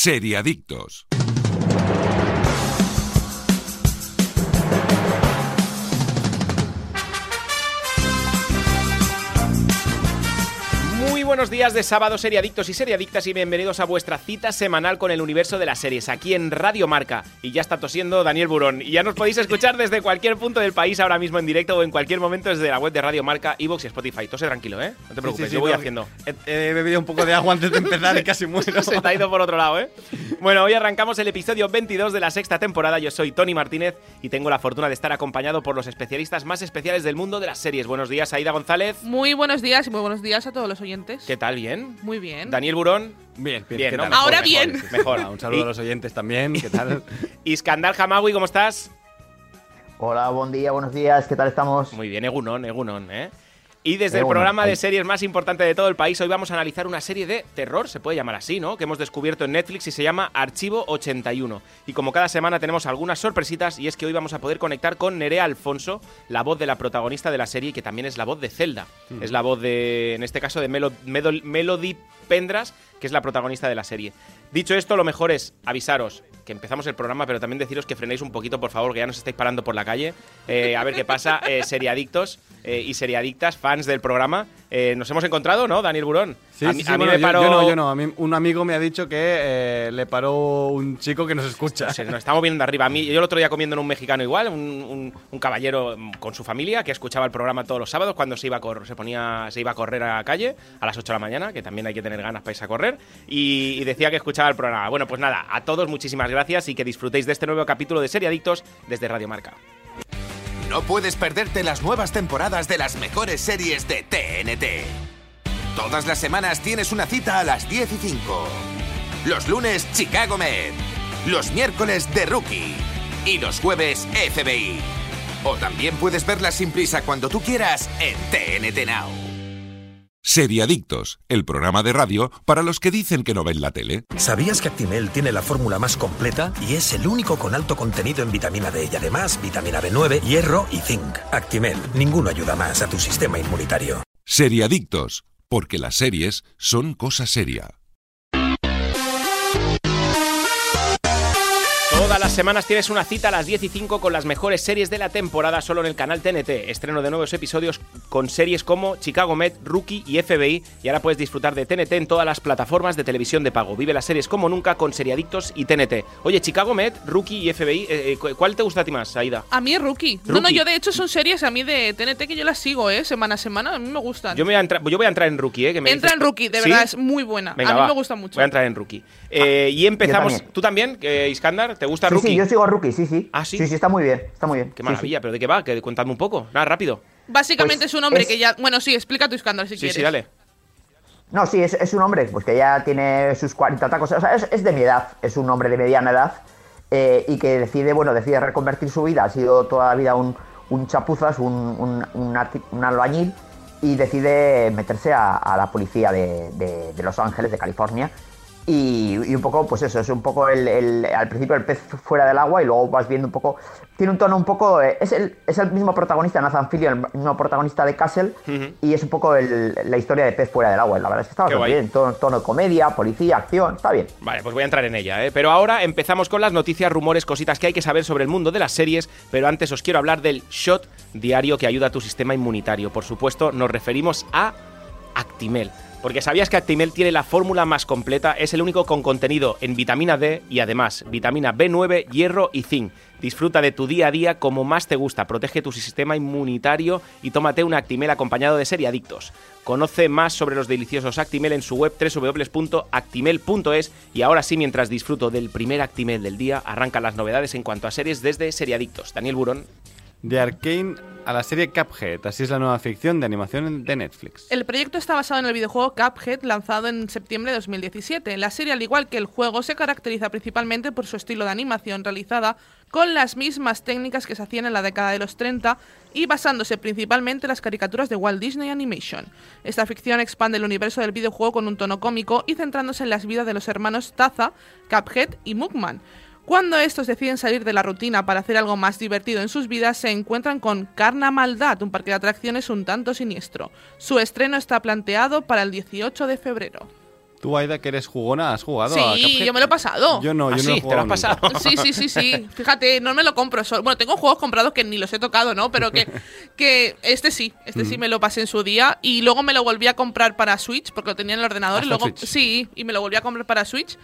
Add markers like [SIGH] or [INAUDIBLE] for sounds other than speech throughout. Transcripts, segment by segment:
Seriadictos. Buenos días de sábado, seriadictos y seriadictas, y bienvenidos a vuestra cita semanal con el universo de las series, aquí en Radio Marca. Y ya está tosiendo Daniel Burón. Y ya nos podéis escuchar desde cualquier punto del país ahora mismo en directo o en cualquier momento desde la web de Radio Marca, Evox y Spotify. Tose tranquilo, ¿eh? No te preocupes, Sí, sí, yo voy no, haciendo. He, he bebido un poco de agua antes de empezar y casi muero. [LAUGHS] Se te ha ido por otro lado, ¿eh? Bueno, hoy arrancamos el episodio 22 de la sexta temporada. Yo soy Tony Martínez y tengo la fortuna de estar acompañado por los especialistas más especiales del mundo de las series. Buenos días, Aida González. Muy buenos días y muy buenos días a todos los oyentes. ¿Qué tal? ¿Bien? Muy bien. Daniel Burón. Bien, bien. Bien. Mejor, Ahora mejor, bien. Mejor. Hola, un saludo a los [LAUGHS] oyentes también. ¿Qué tal? [LAUGHS] Iskandar Hamawi, ¿cómo estás? Hola, buen día, buenos días, ¿qué tal estamos? Muy bien, Egunon, Egunon, ¿eh? Y desde el programa de series más importante de todo el país, hoy vamos a analizar una serie de terror, se puede llamar así, ¿no? Que hemos descubierto en Netflix y se llama Archivo 81. Y como cada semana tenemos algunas sorpresitas, y es que hoy vamos a poder conectar con Nerea Alfonso, la voz de la protagonista de la serie, que también es la voz de Zelda. Es la voz de, en este caso, de Melo- Melody Pendras, que es la protagonista de la serie. Dicho esto, lo mejor es avisaros que empezamos el programa, pero también deciros que frenéis un poquito, por favor, que ya nos estáis parando por la calle. Eh, a ver qué pasa. Eh, seriadictos eh, y seriadictas, fans del programa. Eh, nos hemos encontrado, ¿no, Daniel Burón? Sí, a mí, sí, a mí bueno, me paró... yo, no, yo no. A mí, un amigo me ha dicho que eh, le paró un chico que nos escucha. Se nos estamos viendo arriba. A mí, yo el otro día comiendo en un mexicano igual, un, un- un caballero mm, con su familia que escuchaba el programa todos los sábados cuando se iba a correr, se ponía, se iba a correr a la calle a las 8 de la mañana, que también hay que tener ganas para irse a correr, y, y decía que escuchaba el programa. Bueno, pues nada, a todos muchísimas gracias y que disfrutéis de este nuevo capítulo de Seriadictos desde Radio Marca. No puedes perderte las nuevas temporadas de las mejores series de TNT. Todas las semanas tienes una cita a las 10 y 5. Los lunes, Chicago Med. Los miércoles, The Rookie. Y los jueves, FBI. O también puedes verlas sin prisa cuando tú quieras en TNT Now. Seriadictos, el programa de radio para los que dicen que no ven la tele. ¿Sabías que Actimel tiene la fórmula más completa y es el único con alto contenido en vitamina D y además vitamina B9, hierro y zinc? Actimel, ninguno ayuda más a tu sistema inmunitario. Seriadictos, porque las series son cosa seria. Las semanas tienes una cita a las 10 y 5 con las mejores series de la temporada solo en el canal TNT. Estreno de nuevos episodios con series como Chicago Med, Rookie y FBI. Y ahora puedes disfrutar de TNT en todas las plataformas de televisión de pago. Vive las series como nunca con Seriadictos y TNT. Oye, Chicago Med, Rookie y FBI, eh, eh, cu- ¿cuál te gusta a ti más, Aida? A mí es Rookie. No, no, Rookie. yo de hecho son series a mí de TNT que yo las sigo, ¿eh? Semana a semana, a mí me gustan. Yo, me voy a entrar, yo voy a entrar en Rookie, ¿eh? Que me Entra dices- en Rookie, de ¿Sí? verdad, es muy buena. Venga, a mí va. me gusta mucho. Voy a entrar en Rookie. Eh, y empezamos. también. ¿Tú también, eh, Iskandar? ¿Te gusta Sí, Rookie? sí, yo sigo a Rookie, sí, sí. Ah, ¿sí? Sí, sí, está muy bien, está muy bien. Qué Sí, maravilla, pero ¿de qué va? Que, contadme un poco. Nada, rápido. Básicamente Pues es un hombre es- que ya. Bueno, sí, explica tu escándalo si Sí, quieres. sí, dale. sí. No, sí, es, es un hombre pues que ya tiene sus 40 tacos, o sea, es, es de mi edad, es un hombre de mediana edad eh, y que decide, bueno, decide reconvertir su vida, ha sido toda la vida un, un chapuzas, un, un, un arti- un albañil y decide meterse a, a la policía de, de- de Los Ángeles, de California. Y, y un poco, pues eso, es un poco el, el- al principio el pez fuera del agua y luego vas viendo un poco. Tiene un tono un poco. eh, es, el, es el mismo protagonista, Nathan Fillion, el mismo protagonista de Castle, y es un poco el- la historia de pez fuera del agua. La verdad es que está Qué bastante guay. bien. Tono, tono de comedia, policía, acción, está bien. Vale, pues voy a entrar en ella, ¿eh? Pero ahora empezamos con las noticias, rumores, cositas que hay que saber sobre el mundo de las series, pero antes os quiero hablar del shot diario que ayuda a tu sistema inmunitario. Por supuesto, nos referimos a Actimel. Porque sabías que Actimel tiene la fórmula más completa, es el único con contenido en vitamina D y además vitamina B9, hierro y zinc. Disfruta de tu día a día como más te gusta, protege tu sistema inmunitario y tómate un Actimel acompañado de seriadictos. Conoce más sobre los deliciosos Actimel en su web www.actimel.es y ahora sí, mientras disfruto del primer Actimel del día, arrancan las novedades en cuanto a series desde Seriadictos. Daniel Burón. De Arkane a la serie Cuphead. Así es la nueva ficción de animación de Netflix. El proyecto está basado en el videojuego Cuphead lanzado en septiembre de 2017. La serie, al igual que el juego, se caracteriza principalmente por su estilo de animación realizada con las mismas técnicas que se hacían en la década de los 30 y basándose principalmente en las caricaturas de Walt Disney Animation. Esta ficción expande el universo del videojuego con un tono cómico y centrándose en las vidas de los hermanos Taza, Cuphead y Mugman. Cuando estos deciden salir de la rutina para hacer algo más divertido en sus vidas, se encuentran con Carna Maldad, un parque de atracciones un tanto siniestro. Su estreno está planteado para el 18 de febrero. Tú, Aida, que eres jugona, ¿has jugado a Sí, Cuphead? yo me lo he pasado. Yo no, ¿Ah, yo no sí? he ¿Te jugado lo has nunca. pasado? Sí, sí, sí, sí. [LAUGHS] Fíjate, no me lo compro solo. Bueno, tengo juegos comprados que ni los he tocado, ¿no? Pero que, que este sí, este Mm. sí me lo pasé en su día. Y luego me lo volví a comprar para Switch, porque lo tenía en el ordenador. Y luego, Switch. sí, y me lo volví a comprar para Switch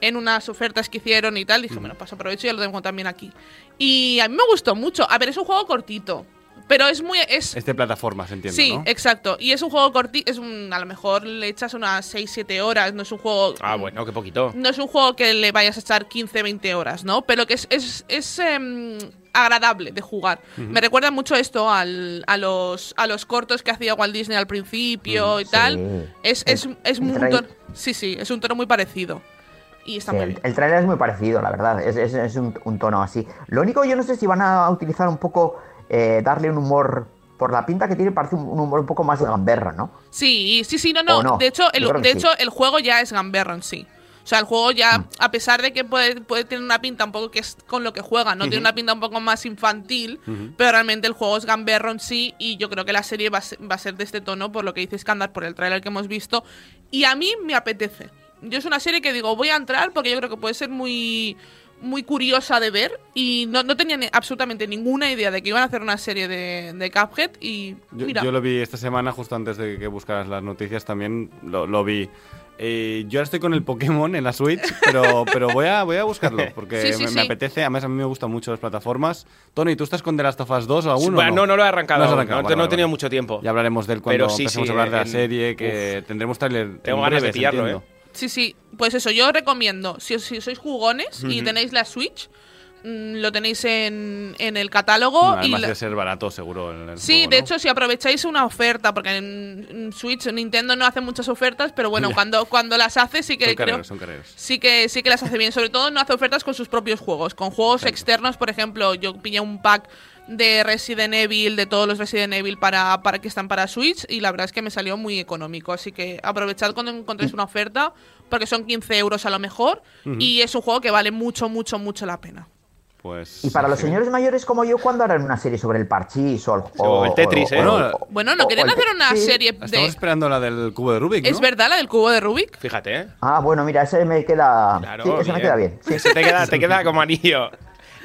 en unas ofertas que hicieron y tal. Dije, bueno, paso aprovecho y ya lo tengo también aquí. Y a mí me gustó mucho. A ver, es un juego cortito. Pero es muy. Es, Es de plataformas, entiendo, Sí, ¿no? exacto. Y es un juego cortito. Es un, a lo mejor le echas unas 6-7 horas. No es un juego. Ah, bueno, qué poquito. No es un juego que le vayas a echar 15-20 horas, ¿no? Pero que es, es, es, em, agradable de jugar. Me recuerda mucho esto al- a, los, a los cortos que hacía Walt Disney al principio y tal. Sí. Es, es, es el un tono- Sí, sí, es un tono muy parecido. Y está Sí, muy el, bien. el trailer es muy parecido, la verdad. Es, es- es un, un tono así. Lo único, yo no sé si van a utilizar un poco, eh, darle un humor. Por la pinta que tiene, parece un, un humor un poco más de gamberra, ¿no? Sí, sí, sí, no, no. ¿O no? De hecho, el, de sí. hecho, el juego ya es gamberro en sí. O sea, el juego ya, Mm. a pesar de que puede, puede tener una pinta un poco que es con lo que juega, no tiene una pinta un poco más infantil, pero realmente el juego es gamberro en sí y yo creo que la serie va a ser, va a ser de este tono, por lo que dice Skandar, por el trailer que hemos visto. Y a mí me apetece. Yo es una serie que digo, voy a entrar porque yo creo que puede ser muy muy curiosa de ver y no, no tenía ni- absolutamente ninguna idea de que iban a hacer una serie de, de Cuphead y Yo, mira, yo lo vi esta semana, justo antes de que buscaras las noticias, también lo, lo vi. Eh, yo ahora estoy con el Pokémon en la Switch, pero, pero voy, a, voy a buscarlo, [LAUGHS] porque Sí, sí, me, me sí. apetece. Además, a mí me gustan mucho las plataformas. Tony, ¿tú estás con The Last of Us 2 o alguno? Bueno, no, no lo he arrancado. No has arrancado, no, vale, no he vale, tenido vale. mucho tiempo. Ya hablaremos de él cuando empecemos sí, a hablar de la en- serie, que tendremos trailer Tengo en ganas de pillarlo, entiendo. ¿eh? Sí, sí, pues eso, yo recomiendo, si, si sois jugones y tenéis la Switch, lo tenéis en, en el catálogo. y Además la- de ser barato, seguro. en el Sí, juego, de ¿no? hecho, si aprovecháis una oferta, porque en, Switch Nintendo no hace muchas ofertas, pero bueno, [LAUGHS] cuando, cuando las hace sí que son creo... carreros, son carreros. Sí que, sí que las hace bien, sobre todo no hace ofertas con sus propios juegos, con juegos externos, por ejemplo, yo pillé un pack de Resident Evil, de todos los Resident Evil para, para que están para Switch y la verdad es que me salió muy económico, así que aprovechad cuando encontréis una oferta, porque son 15 euros a lo mejor y es un juego que vale mucho, mucho, mucho la pena. Pues, Y para los sí. señores mayores como yo, ¿cuándo harán una serie sobre el parchís o el, O el Tetris, ¿eh? Bueno, Bueno, no o- querían o hacer una sí. serie Estamos de... esperando la del cubo de Rubik, ¿no? ¿Es verdad la del cubo de Rubik? Fíjate, ¿eh? Ah, bueno, mira, ese me queda. Claro, sí, ese me queda bien. Sí. Ese te queda, te queda como anillo.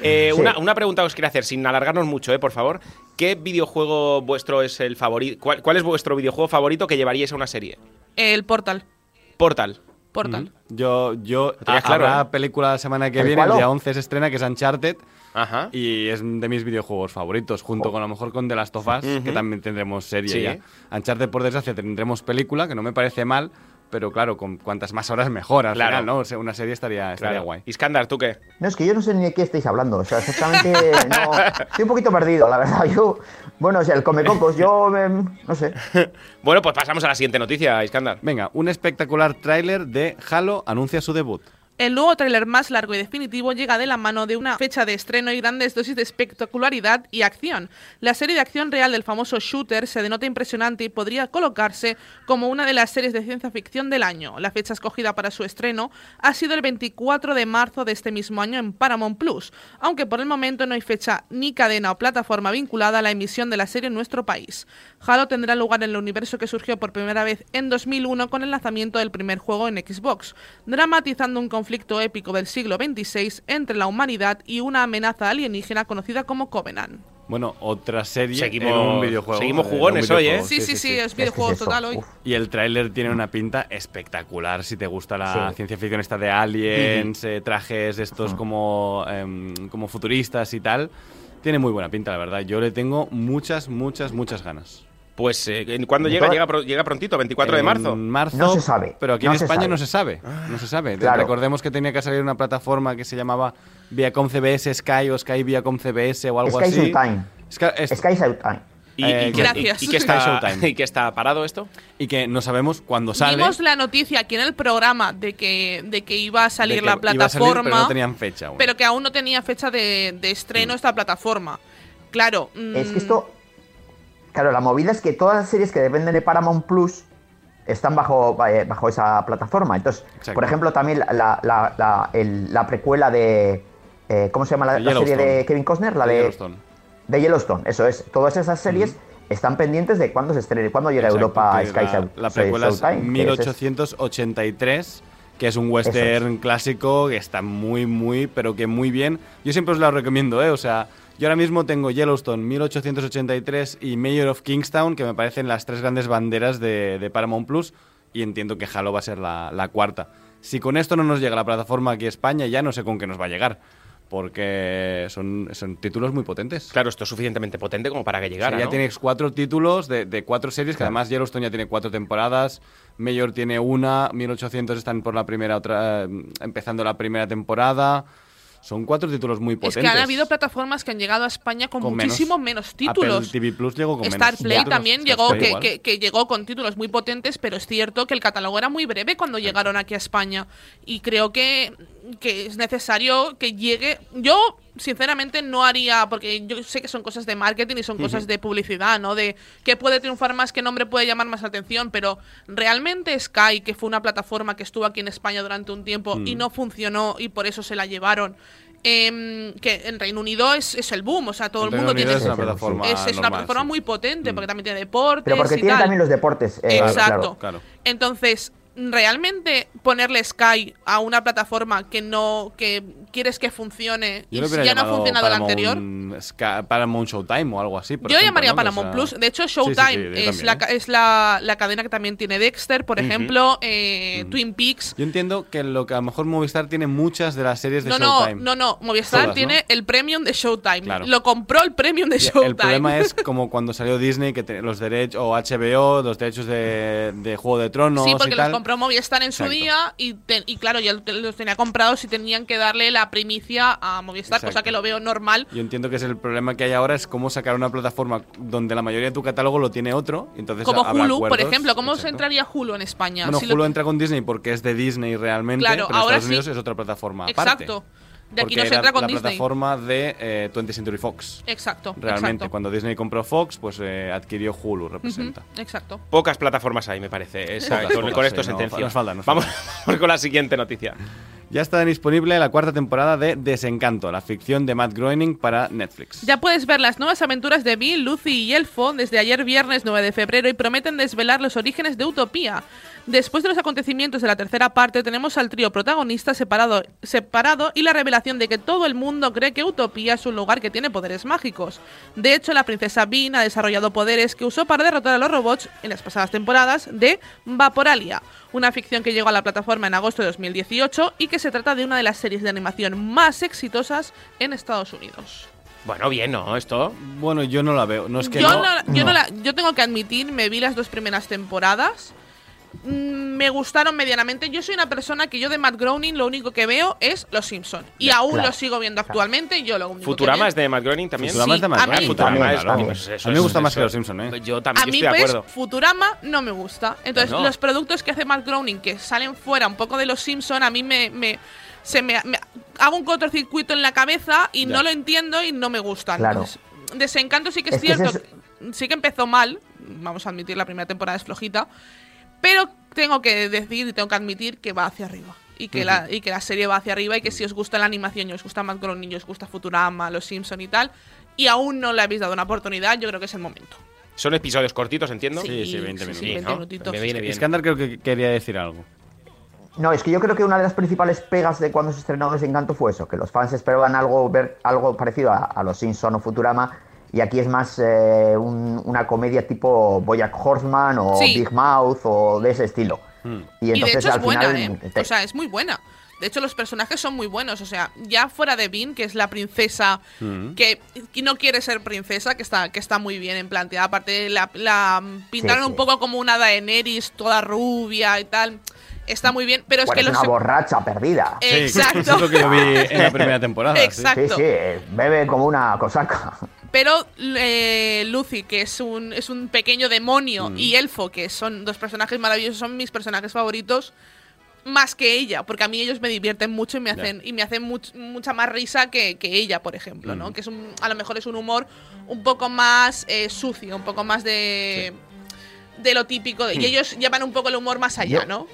Eh, Sí. una, una pregunta que os quería hacer, sin alargarnos mucho, eh, por favor. ¿Qué videojuego vuestro es el favorito? ¿Cuál, cuál es vuestro videojuego favorito que llevaríais a una serie? El Portal. Portal. Portal. Yo, yo tenías claro, habrá ¿eh? película la semana que ¿El viene, el día 11 se estrena, que es Uncharted. Ajá. Y es de mis videojuegos favoritos, junto con a lo mejor con The Last of Us, que también tendremos serie Sí. ya. Uncharted, por desgracia, tendremos película, que no me parece mal, pero claro, con cuantas más horas mejor al Claro. final, ¿no? O sea, una serie estaría, estaría Claro. guay. Iskandar, ¿tú qué? No, es que yo no sé ni de qué estáis hablando. O sea, exactamente. No, estoy un poquito perdido, la verdad. [LAUGHS] Yo. Bueno, o sea, el Comecocos, yo. em, no sé. [LAUGHS] Bueno, pues pasamos a la siguiente noticia, Iskandar. Venga, un espectacular tráiler de Halo anuncia su debut. El nuevo tráiler más largo y definitivo llega de la mano de una fecha de estreno y grandes dosis de espectacularidad y acción. La serie de acción real del famoso shooter se denota impresionante y podría colocarse como una de las series de ciencia ficción del año. La fecha escogida para su estreno ha sido el 24 de marzo de este mismo año en Paramount Plus, aunque por el momento no hay fecha ni cadena o plataforma vinculada a la emisión de la serie en nuestro país. Halo tendrá lugar en el universo que surgió por primera vez en 2001 con el lanzamiento del primer juego en Xbox, dramatizando un conflicto épico del siglo XXVI entre la humanidad y una amenaza alienígena conocida como Covenant. Bueno, otra serie Seguimos- en un videojuego. seguimos jugones hoy, ¿eh? Sí, sí, sí, es Es que videojuego es total hoy. Y el tráiler tiene una pinta espectacular. Si te gusta la Sí. ciencia ficción esta de aliens, eh, trajes estos como, em, como futuristas y tal, tiene muy buena pinta, la verdad. Yo le tengo muchas, muchas, muchas ganas. Pues, eh, ¿cuándo llega? llega? pro- Llega prontito, 24 de En marzo. marzo. No se sabe, Pero aquí no en España sabe. no se sabe. No se sabe. Claro. Recordemos que tenía que salir una plataforma que se llamaba Viacom CBS Sky o Sky Viacom CBS o algo Sky así. Showtime. Sky- es- Sky Showtime. ¿Y, Eh, y qué- Gracias. y- y qué está, Showtime. ¿Y qué está parado esto? y que no sabemos cuándo sale. Vimos la noticia aquí en el programa de que, de que iba a de salir que la salir, plataforma, pero no tenían fecha aún. pero que aún no tenía fecha de, de estreno Mm. esta plataforma. Claro. Es mm, que esto. Claro, la movida es que todas las series que dependen de Paramount Plus están bajo, eh, bajo esa plataforma. Entonces, Exacto. por ejemplo, también la, la, la, el- la precuela de. eh, ¿Cómo se llama la, serie de. Kevin Costner? La De de, Yellowstone. de Yellowstone, eso es. Todas esas series están pendientes de cuándo se estrene, cuándo llega a Exacto, Europa Sky la, Show- la precuela que ese es- 1883, que es un western clásico que está muy, muy, pero que muy bien. Yo siempre os la recomiendo, ¿eh? O sea, yo ahora mismo tengo Yellowstone 1883 y Mayor of Kingstown, que me parecen las tres grandes banderas de, de Paramount Plus, y entiendo que Halo va a ser la, la cuarta. Si con esto no nos llega la plataforma aquí a España, ya no sé con qué nos va a llegar. Porque son, son títulos muy potentes. Claro, esto es suficientemente potente como para que llegara. ya ¿no? tienes cuatro títulos de, de cuatro series, que además Yellowstone ya tiene cuatro temporadas, Mayor tiene una, 1800 están por la primera, otra, eh, empezando la primera temporada. Son cuatro títulos muy Es potentes. que han habido plataformas que han llegado a España con, Con menos. muchísimo menos, títulos. Apple TV Plus llegó con Star menos Play títulos. también Star llegó Play que, que- que llegó con títulos muy potentes, pero es cierto que el catálogo era muy breve cuando llegaron aquí a España. Y creo que, que es necesario que llegue. Yo, sinceramente, no haría, porque yo sé que son cosas de marketing y son cosas de publicidad, ¿no? De qué puede triunfar más, qué nombre puede llamar más la atención, pero realmente Sky, que fue una plataforma que estuvo aquí en España durante un tiempo y Mm. no funcionó y por eso se la llevaron. em, que en Reino Unido es, es el boom, o sea, todo el mundo tiene es una plataforma es, es una normal, plataforma sí. muy potente porque también tiene deportes Pero porque y tiene tal. también los deportes. eh, Exacto. claro. Claro. Entonces, realmente ponerle Sky a una plataforma que no que quieres que funcione y si ya no ha funcionado la anterior, Paramount Showtime o algo así. por yo ejemplo, llamaría ¿no? Paramount O sea, Plus. De hecho, sí, sí, sí, Showtime yo es, la, ¿eh? es la, la cadena que también tiene Dexter, por ejemplo, eh, Twin Peaks. Yo entiendo que lo que a lo mejor Movistar tiene muchas de las series de No, no, Showtime. no, no. Movistar Todas, ¿no? tiene el premium de Showtime. Claro. Lo compró el premium de Showtime. El problema es [LAUGHS] como cuando salió Disney, que los derechos, o HBO, los derechos de, de Juego de Tronos Sí, y los tal. Compró Movistar en su Exacto. día y, te- y claro, ya los tenía comprados y tenían que darle la primicia a Movistar, cosa Exacto. que lo veo normal. Yo entiendo que es el problema que hay ahora, es cómo sacar una plataforma donde la mayoría de tu catálogo lo tiene otro. Entonces Como habrá Hulu, por ejemplo. ¿Cómo se Exacto. entraría Hulu en España? Bueno, Si lo- Hulu entra con Disney porque es de Disney realmente, Claro, pero ahora Estados Unidos sí. es otra plataforma aparte. Exacto. De aquí Porque no se era entra con la Disney. plataforma de eh, 20th Century Fox. Exacto. Realmente, exacto. cuando Disney compró Fox, pues eh, adquirió Hulu, representa. Ujú, Exacto. Pocas plataformas hay, me parece. Esa- Pocas, con, pocas, con sí, esto no, nos falta, nos vamos, falta. vamos [LAUGHS] con la siguiente noticia. Ya está disponible la cuarta temporada de Desencanto, la ficción de Matt Groening para Netflix. Ya puedes ver las nuevas aventuras de Bill, Lucy y Elfo desde ayer viernes 9 de febrero y prometen desvelar los orígenes de Utopía. Después de los acontecimientos de la tercera parte tenemos al trío protagonista separado, separado y la revelación de que todo el mundo cree que Utopía es un lugar que tiene poderes mágicos. De hecho, la princesa Bean ha desarrollado poderes que usó para derrotar a los robots en las pasadas temporadas de Vaporalia, una ficción que llegó a la plataforma en agosto de 2018 y que se trata de una de las series de animación más exitosas en Estados Unidos. Bueno, bien, ¿no? Esto. Bueno, yo no la veo. No es que yo, no. no- yo, no no. la- yo tengo que admitir, me vi las dos primeras temporadas. Mm, Me gustaron medianamente. Yo soy una persona que yo de Matt Groening lo único que veo es Los Simpson y aún claro. lo sigo viendo actualmente. Yo lo único Futurama que es de Matt Groening también. Futurama Sí, es de Matt a mí- Groening, Futurama también, es. también. pues eso A mí me gusta más eso- que Los Simpson, ¿eh? Yo a mí estoy de pues acuerdo. Futurama no me gusta. Entonces No, no. los productos que hace Matt Groening que salen fuera un poco de Los Simpson a mí me, me- se me, me- hago un cortocircuito en la cabeza y Ya. no lo entiendo y no me gustan. Claro. Entonces, Desencanto sí que es, Es que ese cierto. Sí que empezó mal, vamos a admitir, la primera temporada es flojita, pero tengo que decir y tengo que admitir que va hacia arriba. Y que, la, y que la serie va hacia arriba y que si os gusta la animación y os gusta Matt Groening y os gusta Futurama, Los Simpson y tal, y aún no le habéis dado una oportunidad, yo creo que es el momento. Son episodios cortitos, entiendo. Sí, sí, 20 minutos. Sí, 20 ¿no? minutitos. Me viene bien. Iskandar creo que quería decir algo. No, es que yo creo que una de las principales pegas de cuando se estrenó Desencanto fue eso, que los fans esperaban algo, ver algo parecido a, a los Simpson o Futurama, y aquí es más eh, un- una comedia tipo Boyack Horseman o Sí. Big Mouth o de ese estilo. Hmm. Y Y, entonces de hecho es al buena, final ¿eh? te- O sea, es muy buena. De hecho, los personajes son muy buenos. O sea, ya fuera de Bean, que es la princesa Mm. que, que no quiere ser princesa, que está, que está muy bien en planteada. Aparte, la, la pintaron Sí, un poco como una Daenerys, toda rubia y tal. Está muy bien, pero es que es los. una borracha perdida. Sí, Exacto. eso es lo que yo vi en la primera temporada. Exacto. Sí, sí, eh, bebe como una cosaca. Pero eh, Lucy, que es un, es un pequeño demonio, Mm. y Elfo, que son dos personajes maravillosos, son mis personajes favoritos, más que ella, porque a mí ellos me divierten mucho y me hacen, y me hacen much- mucha más risa que, que ella, por ejemplo, ¿no? Mm. Que es un, a lo mejor es un humor un poco más eh, sucio, un poco más de, de lo típico. de- Mm. Y ellos llevan un poco el humor más allá, Yo- ¿no?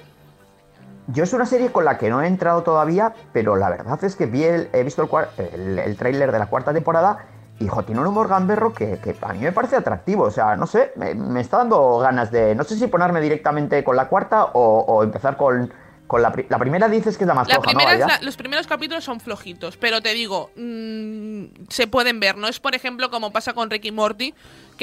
Yo es una serie con la que no he entrado todavía, pero la verdad es que vi el- he visto el, el, el tráiler de la cuarta temporada Y jo, tiene un humor gamberro que, que a mí me parece atractivo. O sea, no sé, me, me está dando ganas de. No sé si ponerme directamente con la cuarta o, o empezar con, con la, pri- la primera. Dices que es la más La floja, ¿no? es la- los primeros capítulos son flojitos, pero te digo, mm, se pueden ver. No es, por ejemplo, como pasa con Ricky Morty,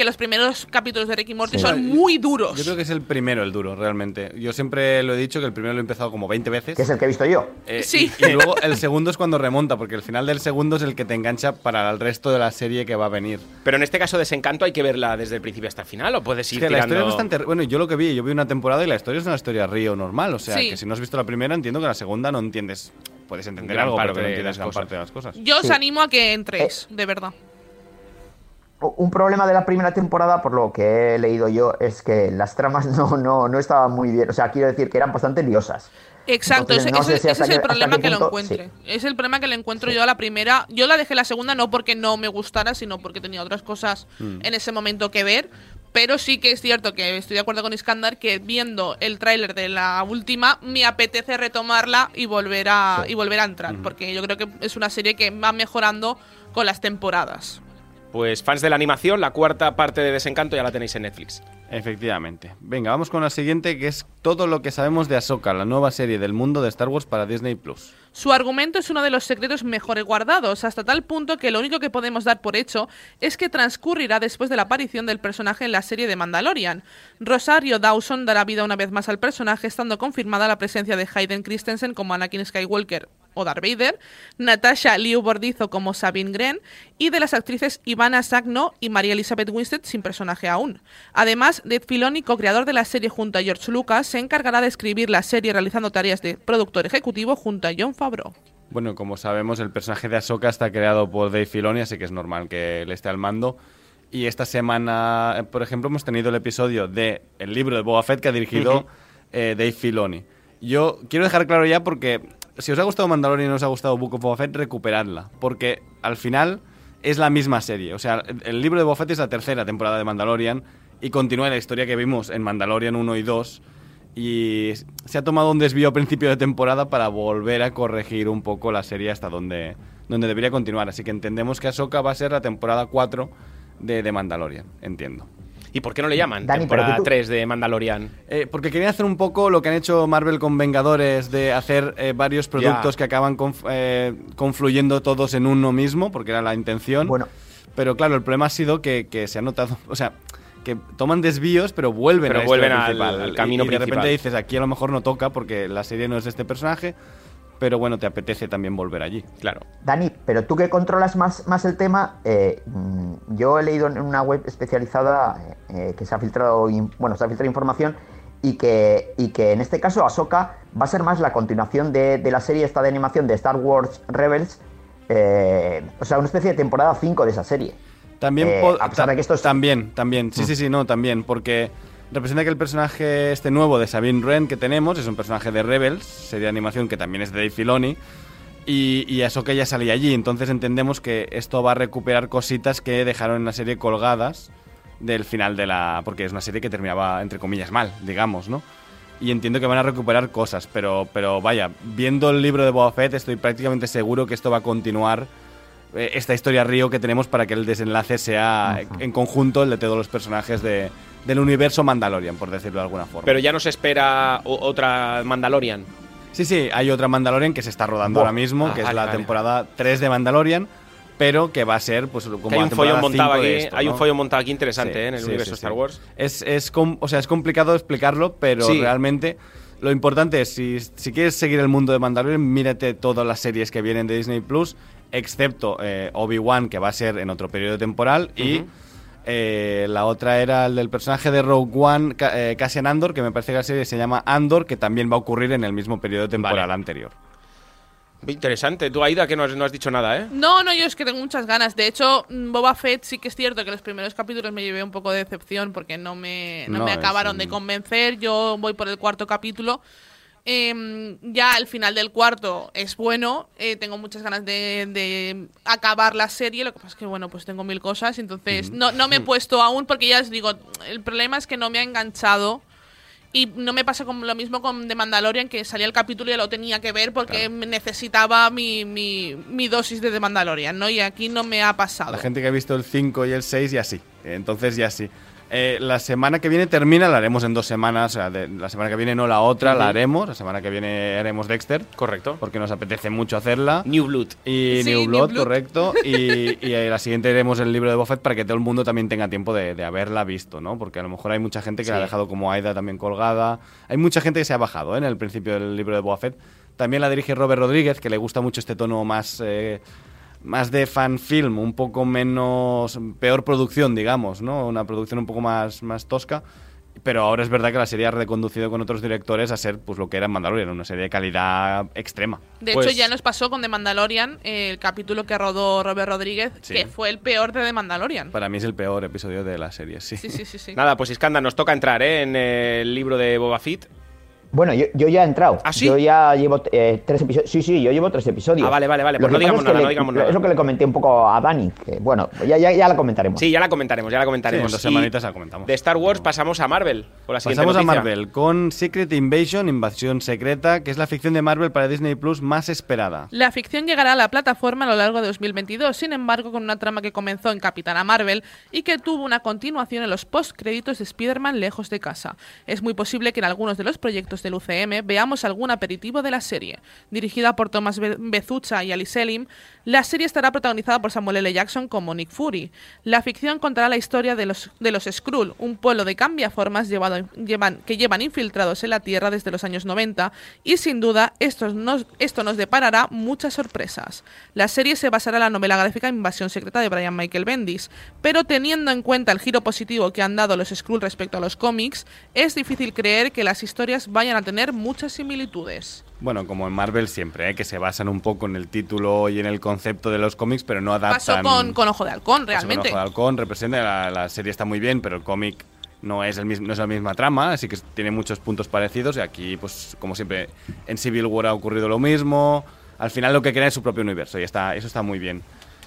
que los primeros capítulos de Ricky Morty Sí. son muy duros. Yo creo que es el primero el duro, realmente. Yo siempre lo he dicho que el primero lo he empezado como 20 veces. Que es el que he visto yo. Eh, Sí. Y, y luego el segundo es cuando remonta, porque el final del segundo es el que te engancha para el resto de la serie que va a venir. Pero en este caso, Desencanto, ¿hay que verla desde el principio hasta el final o puedes Es ir que la historia es bastante. Bueno, yo lo que vi, yo vi una temporada y la historia es una historia río normal. O sea, Sí. que si no has visto la primera, entiendo que la segunda no entiendes. Puedes entender Gran algo, pero que no de entiendes gran parte de las cosas. Yo os Sí. animo a que entréis, de verdad. Un problema de la primera temporada, por lo que he leído yo, es que las tramas [LAUGHS] no, no, no estaban muy bien. O sea, quiero decir que eran bastante liosas. Exacto, Entonces, ese, no sé ese- si ese hasta es el problema que lo encuentre. sí. Es el problema que lo encuentro yo a la primera. Yo la dejé la segunda no porque no me gustara, sino porque tenía otras cosas Mm. en ese momento que ver. Pero sí que es cierto que estoy de acuerdo con Iskandar que viendo el tráiler de la última me apetece retomarla y volver a, y volver a entrar. Porque yo creo que es una serie que va mejorando con las temporadas. Pues fans de la animación, la cuarta parte de Desencanto ya la tenéis en Netflix. Efectivamente. Venga, vamos con la siguiente, que es todo lo que sabemos de Ahsoka, la nueva serie del mundo de Star Wars para Disney Plus. Su argumento es uno de los secretos mejor guardados, hasta tal punto que lo único que podemos dar por hecho es que transcurrirá después de la aparición del personaje en la serie de Mandalorian. Rosario Dawson dará vida una vez más al personaje, estando confirmada la presencia de Hayden Christensen como Anakin Skywalker o Darth Vader, Natasha Liu Bordizo como Sabine Gren y de las actrices Ivana Sagno y María Elizabeth Winstead sin personaje aún. Además, Dave Filoni, co-creador de la serie junto a George Lucas, se encargará de escribir la serie realizando tareas de productor ejecutivo junto a John Favreau. Bueno, como sabemos, el personaje de Ahsoka está creado por Dave Filoni, así que es normal que él esté al mando. Y esta semana, eh, por ejemplo, hemos tenido el episodio de el libro de Boba Fett que ha dirigido eh, Dave Filoni. Yo quiero dejar claro ya porque si os ha gustado Mandalorian y no os ha gustado Book of Boba Fett, recuperadla. Porque al final es la misma serie. O sea, el- libro de Boba Fett es la tercera temporada de Mandalorian y continúa la historia que vimos en Mandalorian 1 y 2. Y se ha tomado un desvío a principio de temporada para volver a corregir un poco la serie hasta donde, donde debería continuar. Así que entendemos que Ahsoka va a ser la temporada 4 de, de Mandalorian, entiendo. ¿Y por qué no le llaman Dani, temporada tú- 3 de Mandalorian? Eh, porque querían hacer un poco lo que han hecho Marvel con Vengadores, de hacer eh, varios productos Ya. que acaban conf- eh, confluyendo todos en uno mismo, porque era la intención. Bueno, Pero claro, el problema ha sido que, que se ha notado, [LAUGHS] o sea, que toman desvíos, pero vuelven, Pero a historia vuelven al- al camino y, y de principal. repente dices, aquí a lo mejor no toca porque la serie no es de este personaje, pero bueno, te apetece también volver allí. Claro. Dani, pero tú que controlas más, más el tema, eh, mm, yo he leído en una web especializada eh, que se ha filtrado, bueno, se ha filtrado información y que, y que en este caso Ahsoka va a ser más la continuación de, de la serie esta de animación de Star Wars Rebels, eh, o sea, una especie de temporada 5 de esa serie. También, Eh, po- a pesar de que esto es- también, también, sí, sí, sí, no, también, porque representa que el personaje este nuevo de Sabine Wren que tenemos es un personaje de Rebels, serie de animación que también es de Dave Filoni, y, y Ahsoka ya salía allí, entonces entendemos que esto va a recuperar cositas que dejaron en la serie colgadas del final de la... porque es una serie que terminaba, entre comillas, mal, digamos, ¿no? Y entiendo que van a recuperar cosas, pero, pero vaya, viendo el libro de Boba Fett estoy prácticamente seguro que esto va a continuar esta historia río que tenemos para que el desenlace sea en conjunto el de todos los personajes de, del universo Mandalorian, por decirlo de alguna forma. Pero ya nos espera otra Mandalorian. sí, sí, hay otra Mandalorian que se está rodando ahora mismo, Ah, que es vale, la vale. temporada 3 de Mandalorian, pero que va a ser pues como Que hay un temporada follón montado 5 aquí, hay un ¿no? follón montado aquí interesante Sí, ¿eh? en el sí, universo sí, Star. Wars. Es, es, o sea, es complicado explicarlo, pero Sí. realmente lo importante es, si, si quieres seguir el mundo de Mandalorian, mírate todas las series que vienen de Disney Plus, excepto eh, Obi-Wan, que va a ser en otro periodo temporal, y eh, la otra era el del personaje de Rogue One, eh, Cassian Andor, que me parece que la serie se llama Andor, que también va a ocurrir en el mismo periodo temporal Vale. anterior. Interesante. Tú, Aida, que no has, no has dicho nada, ¿eh? No, no, yo es que tengo muchas ganas. De hecho, mm, Boba Fett sí que es cierto que los primeros capítulos me llevé un poco de decepción porque no me, no No, me acabaron un- de convencer. Yo voy por el cuarto capítulo. Em, ya el final del cuarto es bueno. eh, tengo muchas ganas de, de acabar la serie. Lo que pasa es que, bueno, pues tengo mil cosas. Entonces, no, no me he puesto aún porque ya os digo, el problema es que no me ha enganchado. Y no me pasa como lo mismo con The Mandalorian, que salía el capítulo y lo tenía que ver porque necesitaba mi, mi, mi, dosis de The Mandalorian, ¿no? Y aquí no me ha pasado. La gente que ha visto el 5 y el 6 ya sí. Entonces ya sí. Eh, la semana que viene termina, la haremos en dos semanas. O sea, la semana que viene no la otra, la haremos. La semana que viene haremos Dexter. Correcto. Porque nos apetece mucho hacerla. New Blood. Y New, Blood, correcto. [LAUGHS] y, y, la siguiente haremos el libro de Buffett para que todo el mundo también tenga tiempo de, haberla visto, ¿no? Porque a lo mejor hay mucha gente que la ha dejado como Aida también colgada. Hay mucha gente que se ha bajado ¿eh? en el principio del libro de Buffett. También la dirige Robert Rodríguez, que le gusta mucho este tono más. Eh, más de fan film, un poco menos peor producción, digamos, ¿no? Una producción un poco más, más tosca. Pero ahora es verdad que la serie ha reconducido con otros directores a ser pues lo que era en Mandalorian, una serie de calidad extrema. De pues hecho, ya nos pasó con The Mandalorian, el capítulo que rodó Robert Rodríguez, que fue el peor de The Mandalorian. Para mí es el peor episodio de la serie, sí. Sí, sí, sí. sí. [LAUGHS] Nada, pues Iskandar, nos toca entrar ¿eh? en el libro de Boba Fett. Bueno, yo, yo, ya he entrado. ¿Ah, sí? Yo ya llevo eh, tres episodios. Sí, sí, yo llevo tres episodios. Ah, vale, vale, vale. Pues no digamos, nada, no digamos nada. Es lo que le comenté un poco a Dani. Que, bueno, ya, ya, ya la comentaremos. Sí, ya la comentaremos, ya la comentaremos. Sí, en dos semanitas la comentamos. De Star Wars pasamos a Marvel. Con la pasamos a Marvel con Secret Invasion, Invasión Secreta, que es la ficción de Marvel para Disney Plus más esperada. La ficción llegará a la plataforma a lo largo de 2022, sin embargo, con una trama que comenzó en Capitana Marvel y que tuvo una continuación en los post-créditos de Spider-Man lejos de casa. Es muy posible que en algunos de los proyectos del UCM veamos algún aperitivo de la serie. Dirigida por Thomas Bezucha y Ali Selim, la serie estará protagonizada por Samuel L. Jackson como Nick Fury. La ficción contará la historia de los, de los Skrull, un pueblo de cambiaformas que llevan infiltrados en la Tierra desde los años 90 y sin duda esto nos, esto nos deparará muchas sorpresas. La serie se basará en la novela gráfica Invasión Secreta de Brian Michael Bendis, pero teniendo en cuenta el giro positivo que han dado los Skrull respecto a los cómics, es difícil creer que las historias vayan a tener muchas similitudes. Bueno, como en Marvel siempre, ¿eh? que se basan un poco en el título y en el concepto de los cómics, pero no adaptan... Pasó con, con Ojo de Halcón, realmente. Con Ojo de Halcón, representa, la, serie está muy bien, pero el cómic no es, el mismo, no es la misma trama, así que tiene muchos puntos parecidos y aquí, pues como siempre, en Civil War ha ocurrido lo mismo. Al final lo que crea es su propio universo y está, eso está muy bien.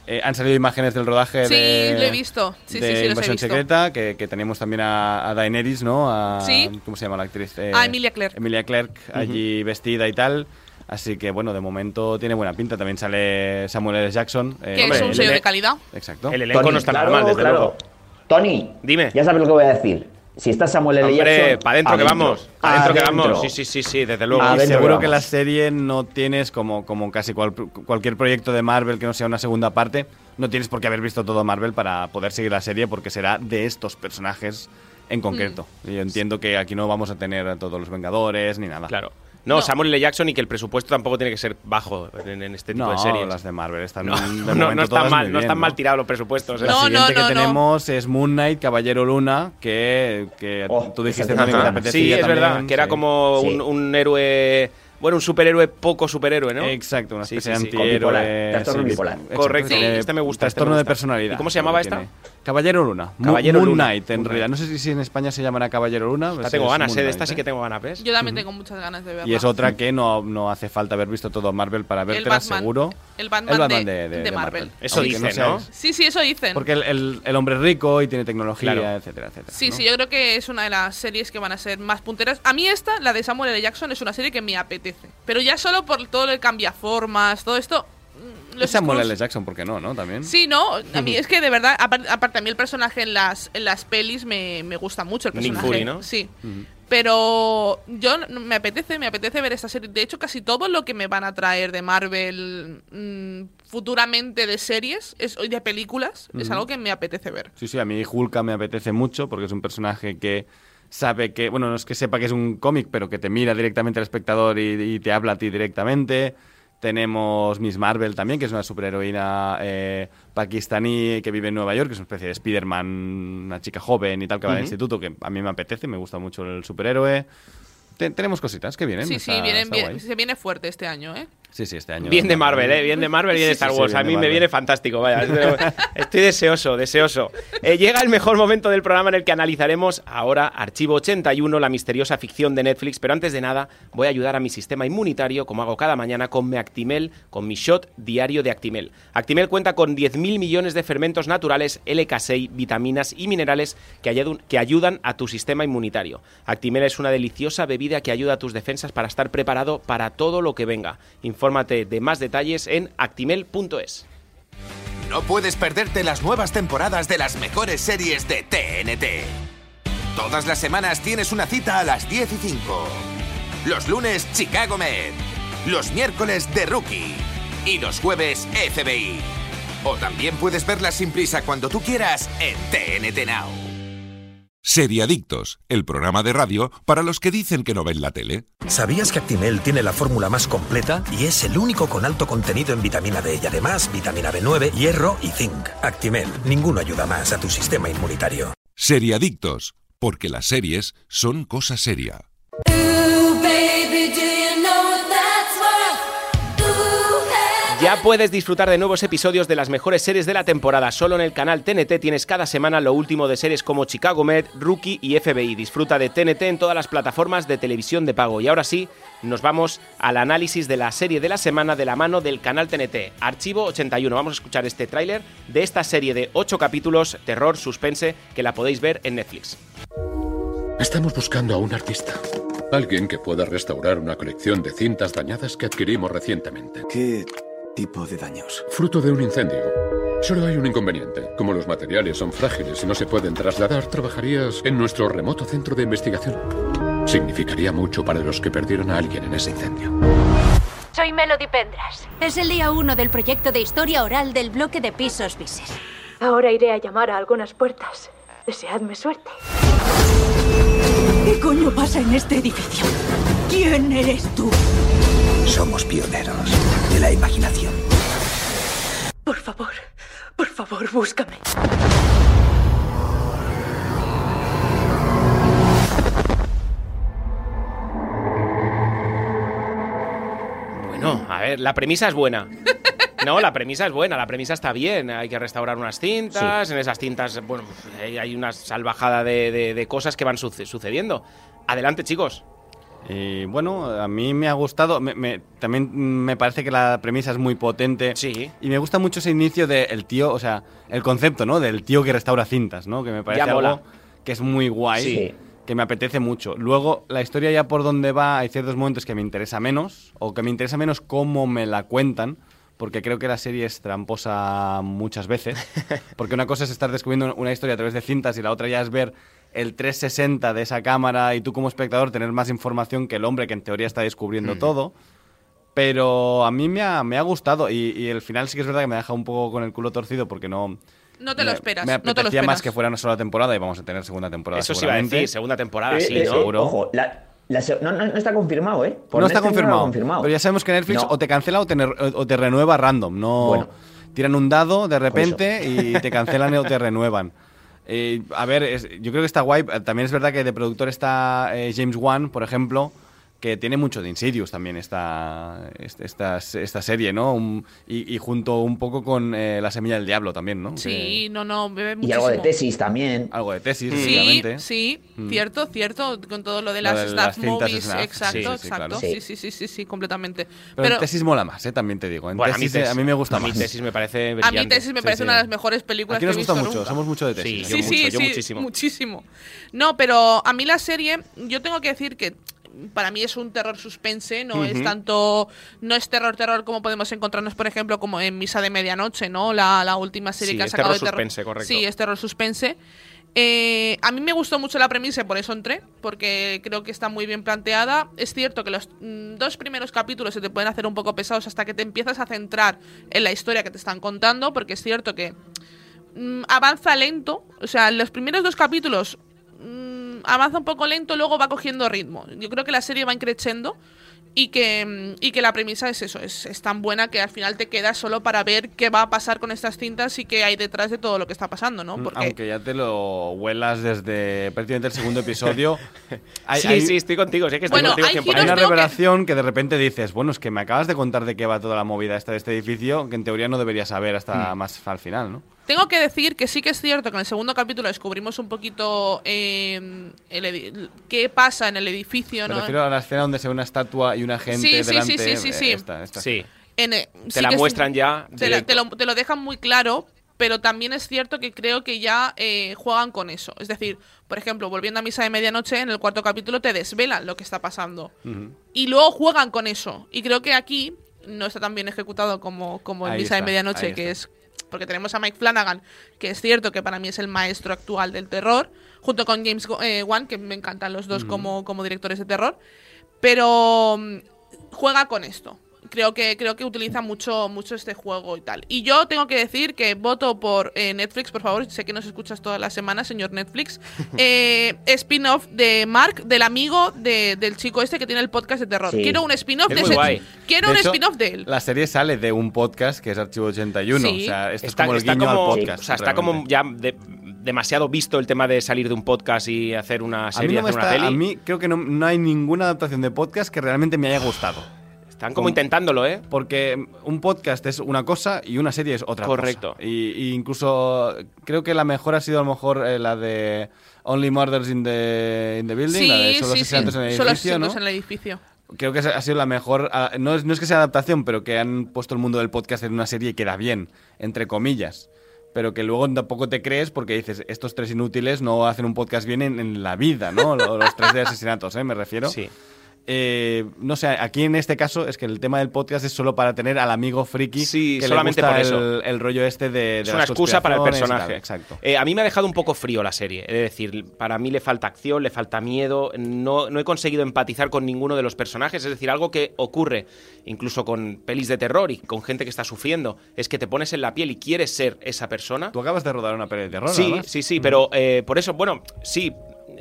Eh, han salido imágenes del rodaje sí, de, lo he visto. Sí, de sí, sí, Invasión Secreta, que, que, tenemos también a, a, Daenerys, ¿no? A, ¿Sí? ¿Cómo se llama la actriz? Eh, a Emilia Clarke. Emilia Clarke, allí vestida y tal. Así que bueno, de momento tiene buena pinta. También sale Samuel L. Jackson. Eh, que es un sello de calidad. Exacto. El elenco Tony, no está claro, mal, desde claro. luego. Tony, Dime. Ya sabes lo que voy a decir. Si está Samuel L. Hombre, Jackson. para adentro que vamos. Para adentro que vamos. Sí, sí, sí, sí, desde luego. Y seguro vamos. que la serie no tienes, como, como casi cual- cualquier proyecto de Marvel que no sea una segunda parte, no tienes por qué haber visto todo Marvel para poder seguir la serie porque será de estos personajes en concreto. Mm. Yo entiendo que aquí no vamos a tener a todos los Vengadores ni nada. Claro. No, No. Samuel L. Jackson y que el presupuesto tampoco tiene que ser bajo en, en este tipo No, de series. las de Marvel están No, de [LAUGHS] no, no están mal, no están mal tirados los presupuestos. ¿eh? La No, siguiente no, no, que no. tenemos es Moon Knight, Caballero Luna, que, que Oh, tú dijiste también que te apetecía Sí, es también, verdad, que era como Sí. un, un héroe. Bueno, un superhéroe poco superhéroe, ¿no? Exacto, una especie sí, de sí. Bipolar, antihéroe. trastorno bipolar. Correcto, este me gusta, este Trastorno de gusta. personalidad. ¿Y cómo se llamaba esta? Caballero Luna. Caballero Moon Luna. Knight, en realidad. No sé si, en España se llamará Caballero Luna. Pues tengo es ganas, Moon eh, de esta sí ¿eh? que tengo ganas, ¿ves? Yo también tengo muchas ganas de verla. Y es otra que no, no hace falta haber visto todo Marvel para el Batman. seguro. El Batman, de, de, de- de de Marvel. Eso dicen, ¿no? Sí, sí, eso dicen. Porque el, el- el hombre es rico y tiene tecnología, Claro. etcétera, etcétera. Sí, ¿no? sí, yo creo que es una de las series que van a ser más punteras. A mí esta, la de Samuel L. Jackson, es una serie que me apetece. Pero ya solo por todo el cambiaformas, todo esto... mm, Los Es Samuel L. Jackson, ¿por qué no? ¿no? También. Sí, no, a mí [LAUGHS] es que de verdad, apar- aparte a mí el personaje en las, en las pelis me, me gusta mucho el Nick personaje. Fury, ¿no? Sí. Pero yo me apetece, me apetece ver esta serie. De hecho, casi todo lo que me van a traer de Marvel mm, futuramente de series es, de películas es algo que me apetece ver. Sí, sí, a mí Hulka me apetece mucho porque es un personaje que sabe que, bueno, no es que sepa que es un cómic, pero que te mira directamente al espectador y, y te habla a ti directamente. Tenemos Miss Marvel también, que es una superheroína eh, pakistaní que vive en Nueva York, que es una especie de Spider-Man, una chica joven y tal, que va al instituto, que a mí me apetece, me gusta mucho el superhéroe. Te- tenemos cositas que vienen. Sí, está- sí, vienen bien, se viene fuerte este año, ¿eh? Sí, sí, este año. Bien de Marvel, ¿eh? Bien de Marvel y de Star sí, sí, Wars. a mí me viene fantástico, vaya. Estoy deseoso, deseoso. Eh, llega el mejor momento del programa en el que analizaremos ahora Archivo 81, la misteriosa ficción de Netflix. Pero antes de nada, voy a ayudar a mi sistema inmunitario, como hago cada mañana, con mi Actimel, con mi shot diario de Actimel. Actimel cuenta con 10.000 millones de fermentos naturales, LK6, vitaminas y minerales que ayudan, que ayudan a tu sistema inmunitario. Actimel es una deliciosa bebida que ayuda a tus defensas para estar preparado para todo lo que venga. Infórmate de más detalles en actimel.es. No puedes perderte las nuevas temporadas de las mejores series de TNT. Todas las semanas tienes una cita a las 10 y 5. Los lunes, Chicago Med. Los miércoles, The Rookie. Y los jueves, FBI. O también puedes verlas sin prisa cuando tú quieras en TNT Now. Seriadictos, el programa de radio para los que dicen que no ven la tele. ¿Sabías que Actimel tiene la fórmula más completa y es el único con alto contenido en vitamina D y además vitamina B9, hierro y zinc? Actimel, ninguno ayuda más a tu sistema inmunitario. Seriadictos, porque las series son cosa seria. Ya puedes disfrutar de nuevos episodios de las mejores series de la temporada. Solo en el canal TNT tienes cada semana lo último de series como Chicago Med, Rookie y FBI. Disfruta de TNT en todas las plataformas de televisión de pago. Y ahora sí, nos vamos al análisis de la serie de la semana de la mano del canal TNT. Archivo 81. Vamos a escuchar este tráiler de esta serie de 8 capítulos, terror, suspense, que la podéis ver en Netflix. Estamos buscando a un artista. Alguien que pueda restaurar una colección de cintas dañadas que adquirimos recientemente. ¿Qué tipo de daños? Fruto de un incendio. Solo hay un inconveniente. Como los materiales son frágiles y no se pueden trasladar, trabajarías en nuestro remoto centro de investigación. Significaría mucho para los que perdieron a alguien en ese incendio. Soy Melody Pendras. Es el día uno del proyecto de historia oral del bloque de pisos Bises. Ahora iré a llamar a algunas puertas. Deseadme suerte. ¿Qué coño pasa en este edificio? ¿Quién eres tú? Somos pioneros de la imaginación. Por favor, por favor, búscame. Bueno, a ver, la premisa es buena. No, la premisa es buena, la premisa está bien. Hay que restaurar unas cintas, en esas cintas, bueno, hay hay una salvajada de, de- de cosas que van suce- sucediendo. Adelante, chicos. Y bueno, a mí me ha gustado. me- me- también me parece que la premisa es muy potente. Sí. Y me gusta mucho ese inicio del tío, o sea, el concepto, ¿no? Del tío que restaura cintas, ¿no? Que me parece algo que es muy guay. Sí. Que me apetece mucho. Luego, la historia ya por donde va, hay ciertos momentos que me interesa menos, o que me interesa menos cómo me la cuentan, porque creo que la serie es tramposa muchas veces. [LAUGHS] Porque una cosa es estar descubriendo una historia a través de cintas y la otra ya es ver el 360 de esa cámara y tú como espectador tener más información que el hombre que en teoría está descubriendo todo. Pero a mí me ha, me ha gustado y, y el final sí que es verdad que me deja un poco con el culo torcido porque no... No te lo me- esperas, Me no te lo apetecía esperas. más que fuera una sola temporada y vamos a tener segunda temporada Eso sí iba a decir, segunda temporada, Eh, sí, eh, ¿no? seguro. Ojo, la- la se- no, no- no está confirmado, ¿eh? Por no está confirmado, Pero ya sabemos que Netflix No. o te cancela o te, ne- o te renueva random. No Bueno. tiran un dado de repente y te cancelan o te renuevan. [LAUGHS] Eh, a ver, es- yo creo que está guay. También es verdad que de productor está eh, James Wan, por ejemplo, que tiene mucho de Insidious también esta, est- esta, esta serie, ¿no? Un- y, y junto un poco con eh, La Semilla del Diablo también, ¿no? Sí, no, no, bebe Y muchísimo. algo de tesis también. Algo de tesis, Sí, sí, Mm. cierto, cierto, con todo lo de Lo las de staff las cintas movies, snap, exacto, sí, sí, exacto, claro. sí, sí, sí, sí, sí, completamente. Pero, Pero, en tesis mola más, ¿eh? También te digo. En Bueno, a mí tesis, eh, a, mí me gusta a mí más. tesis me parece a brillante. mí tesis me Sí, parece sí. una de las mejores películas Aquí que nos he gusta visto mucho, nunca. somos mucho de tesis. Sí, yo Sí, mucho, sí, yo sí, muchísimo. muchísimo. No, pero a mí la serie, yo tengo que decir que para mí es un terror suspense, no es tanto, no es terror terror como podemos encontrarnos, por ejemplo, como en Misa de Medianoche, ¿no? La, la última serie Sí, que ha es sacado terror de terror. suspense, correcto. Sí, es terror suspense. Eh, a mí me gustó mucho la premisa por eso entré, porque creo que está muy bien planteada. Es cierto que los mm, dos primeros capítulos se te pueden hacer un poco pesados hasta que te empiezas a centrar en la historia que te están contando, porque es cierto que mm, avanza lento. O sea, los primeros dos capítulos avanza un poco lento, luego va cogiendo ritmo. Yo creo que la serie va increciendo y que, y que la premisa es eso, es, es tan buena que al final te quedas solo para ver qué va a pasar con estas cintas y qué hay detrás de todo lo que está pasando, ¿no? Porque Aunque ya te lo huelas desde prácticamente el segundo episodio. [LAUGHS] Hay- sí, hay- sí, estoy contigo. Sí que estoy Bueno, contigo hay 100%. Hay giros una que- revelación que... de repente dices, bueno, es que me acabas de contar de qué va toda la movida esta de este edificio, que en teoría no deberías saber hasta Hmm. más al final, ¿no? Tengo que decir que sí que es cierto que en el segundo capítulo descubrimos un poquito eh, el edi- qué pasa en el edificio, Me ¿no? refiero a la escena donde se ve una estatua y una gente Sí, sí, sí, sí, sí, sí. eh, esta- esta. Sí. En, eh, Te sí la es- muestran ya. te, la- te lo, te lo dejan muy claro, pero también es cierto que creo que ya eh, juegan con eso. Es decir, por ejemplo, volviendo a Misa de Medianoche, en el cuarto capítulo te desvelan lo que está pasando. Y luego juegan con eso. Y creo que aquí no está tan bien ejecutado como, como en Ahí Misa de Medianoche, que está. es. Porque tenemos a Mike Flanagan, que es cierto que para mí es el maestro actual del terror, junto con James eh, Wan, que me encantan los dos como, como directores de terror. Pero mm, juega con esto. Creo que, creo que utiliza mucho, mucho este juego y tal. Y yo tengo que decir que voto por eh, Netflix, por favor. Sé que nos escuchas todas las semanas, señor Netflix. [LAUGHS] Eh, spin-off de Mark, del amigo de- del chico este que tiene el podcast de terror. Sí. Quiero un spin-off Es de ese. guay. Quiero De un spin-off de él. La serie sale de un podcast que es Archivo 81. Sí. O sea, esto Está, es como el guiño como, al podcast. o sea, está como ya de- demasiado visto el tema de salir de un podcast y hacer una A mí, serie, no hacer una está- peli. a mí creo que no, no hay ninguna adaptación de podcast que realmente me haya gustado. Están como Como- intentándolo, ¿eh? Porque un podcast es una cosa y una serie es otra Correcto. cosa. Y, y incluso creo que la mejor ha sido a lo mejor eh, la de Only Murders in the, in the Building, la de Sí, Solo sí, sí. asesinatos en el Solo edificio, ¿no? asesinatos en el edificio. Creo que ha sido la mejor. ah, No es, no es que sea adaptación, pero que han puesto el mundo del podcast en una serie y queda bien, entre comillas. Pero que luego tampoco te crees porque dices, estos tres inútiles no hacen un podcast bien en, en la vida, ¿no? Lo- [LAUGHS] Los tres de asesinatos, ¿eh? Me refiero. Sí. Eh, no sé, aquí en este caso es que el tema del podcast es solo para tener al amigo friki Sí, que solamente le gusta por eso. el, el rollo este de, de Es las una excusa para el personaje. tal, exacto. Eh, a mí me ha dejado un poco frío la serie. Es decir, para mí le falta acción, le falta miedo. No, no he conseguido empatizar con ninguno de los personajes. Es decir, algo que ocurre incluso con pelis de terror y con gente que está sufriendo es que te pones en la piel y quieres ser esa persona. Tú acabas de rodar una peli de terror, Sí, además. sí, sí, pero eh, por eso, bueno, sí.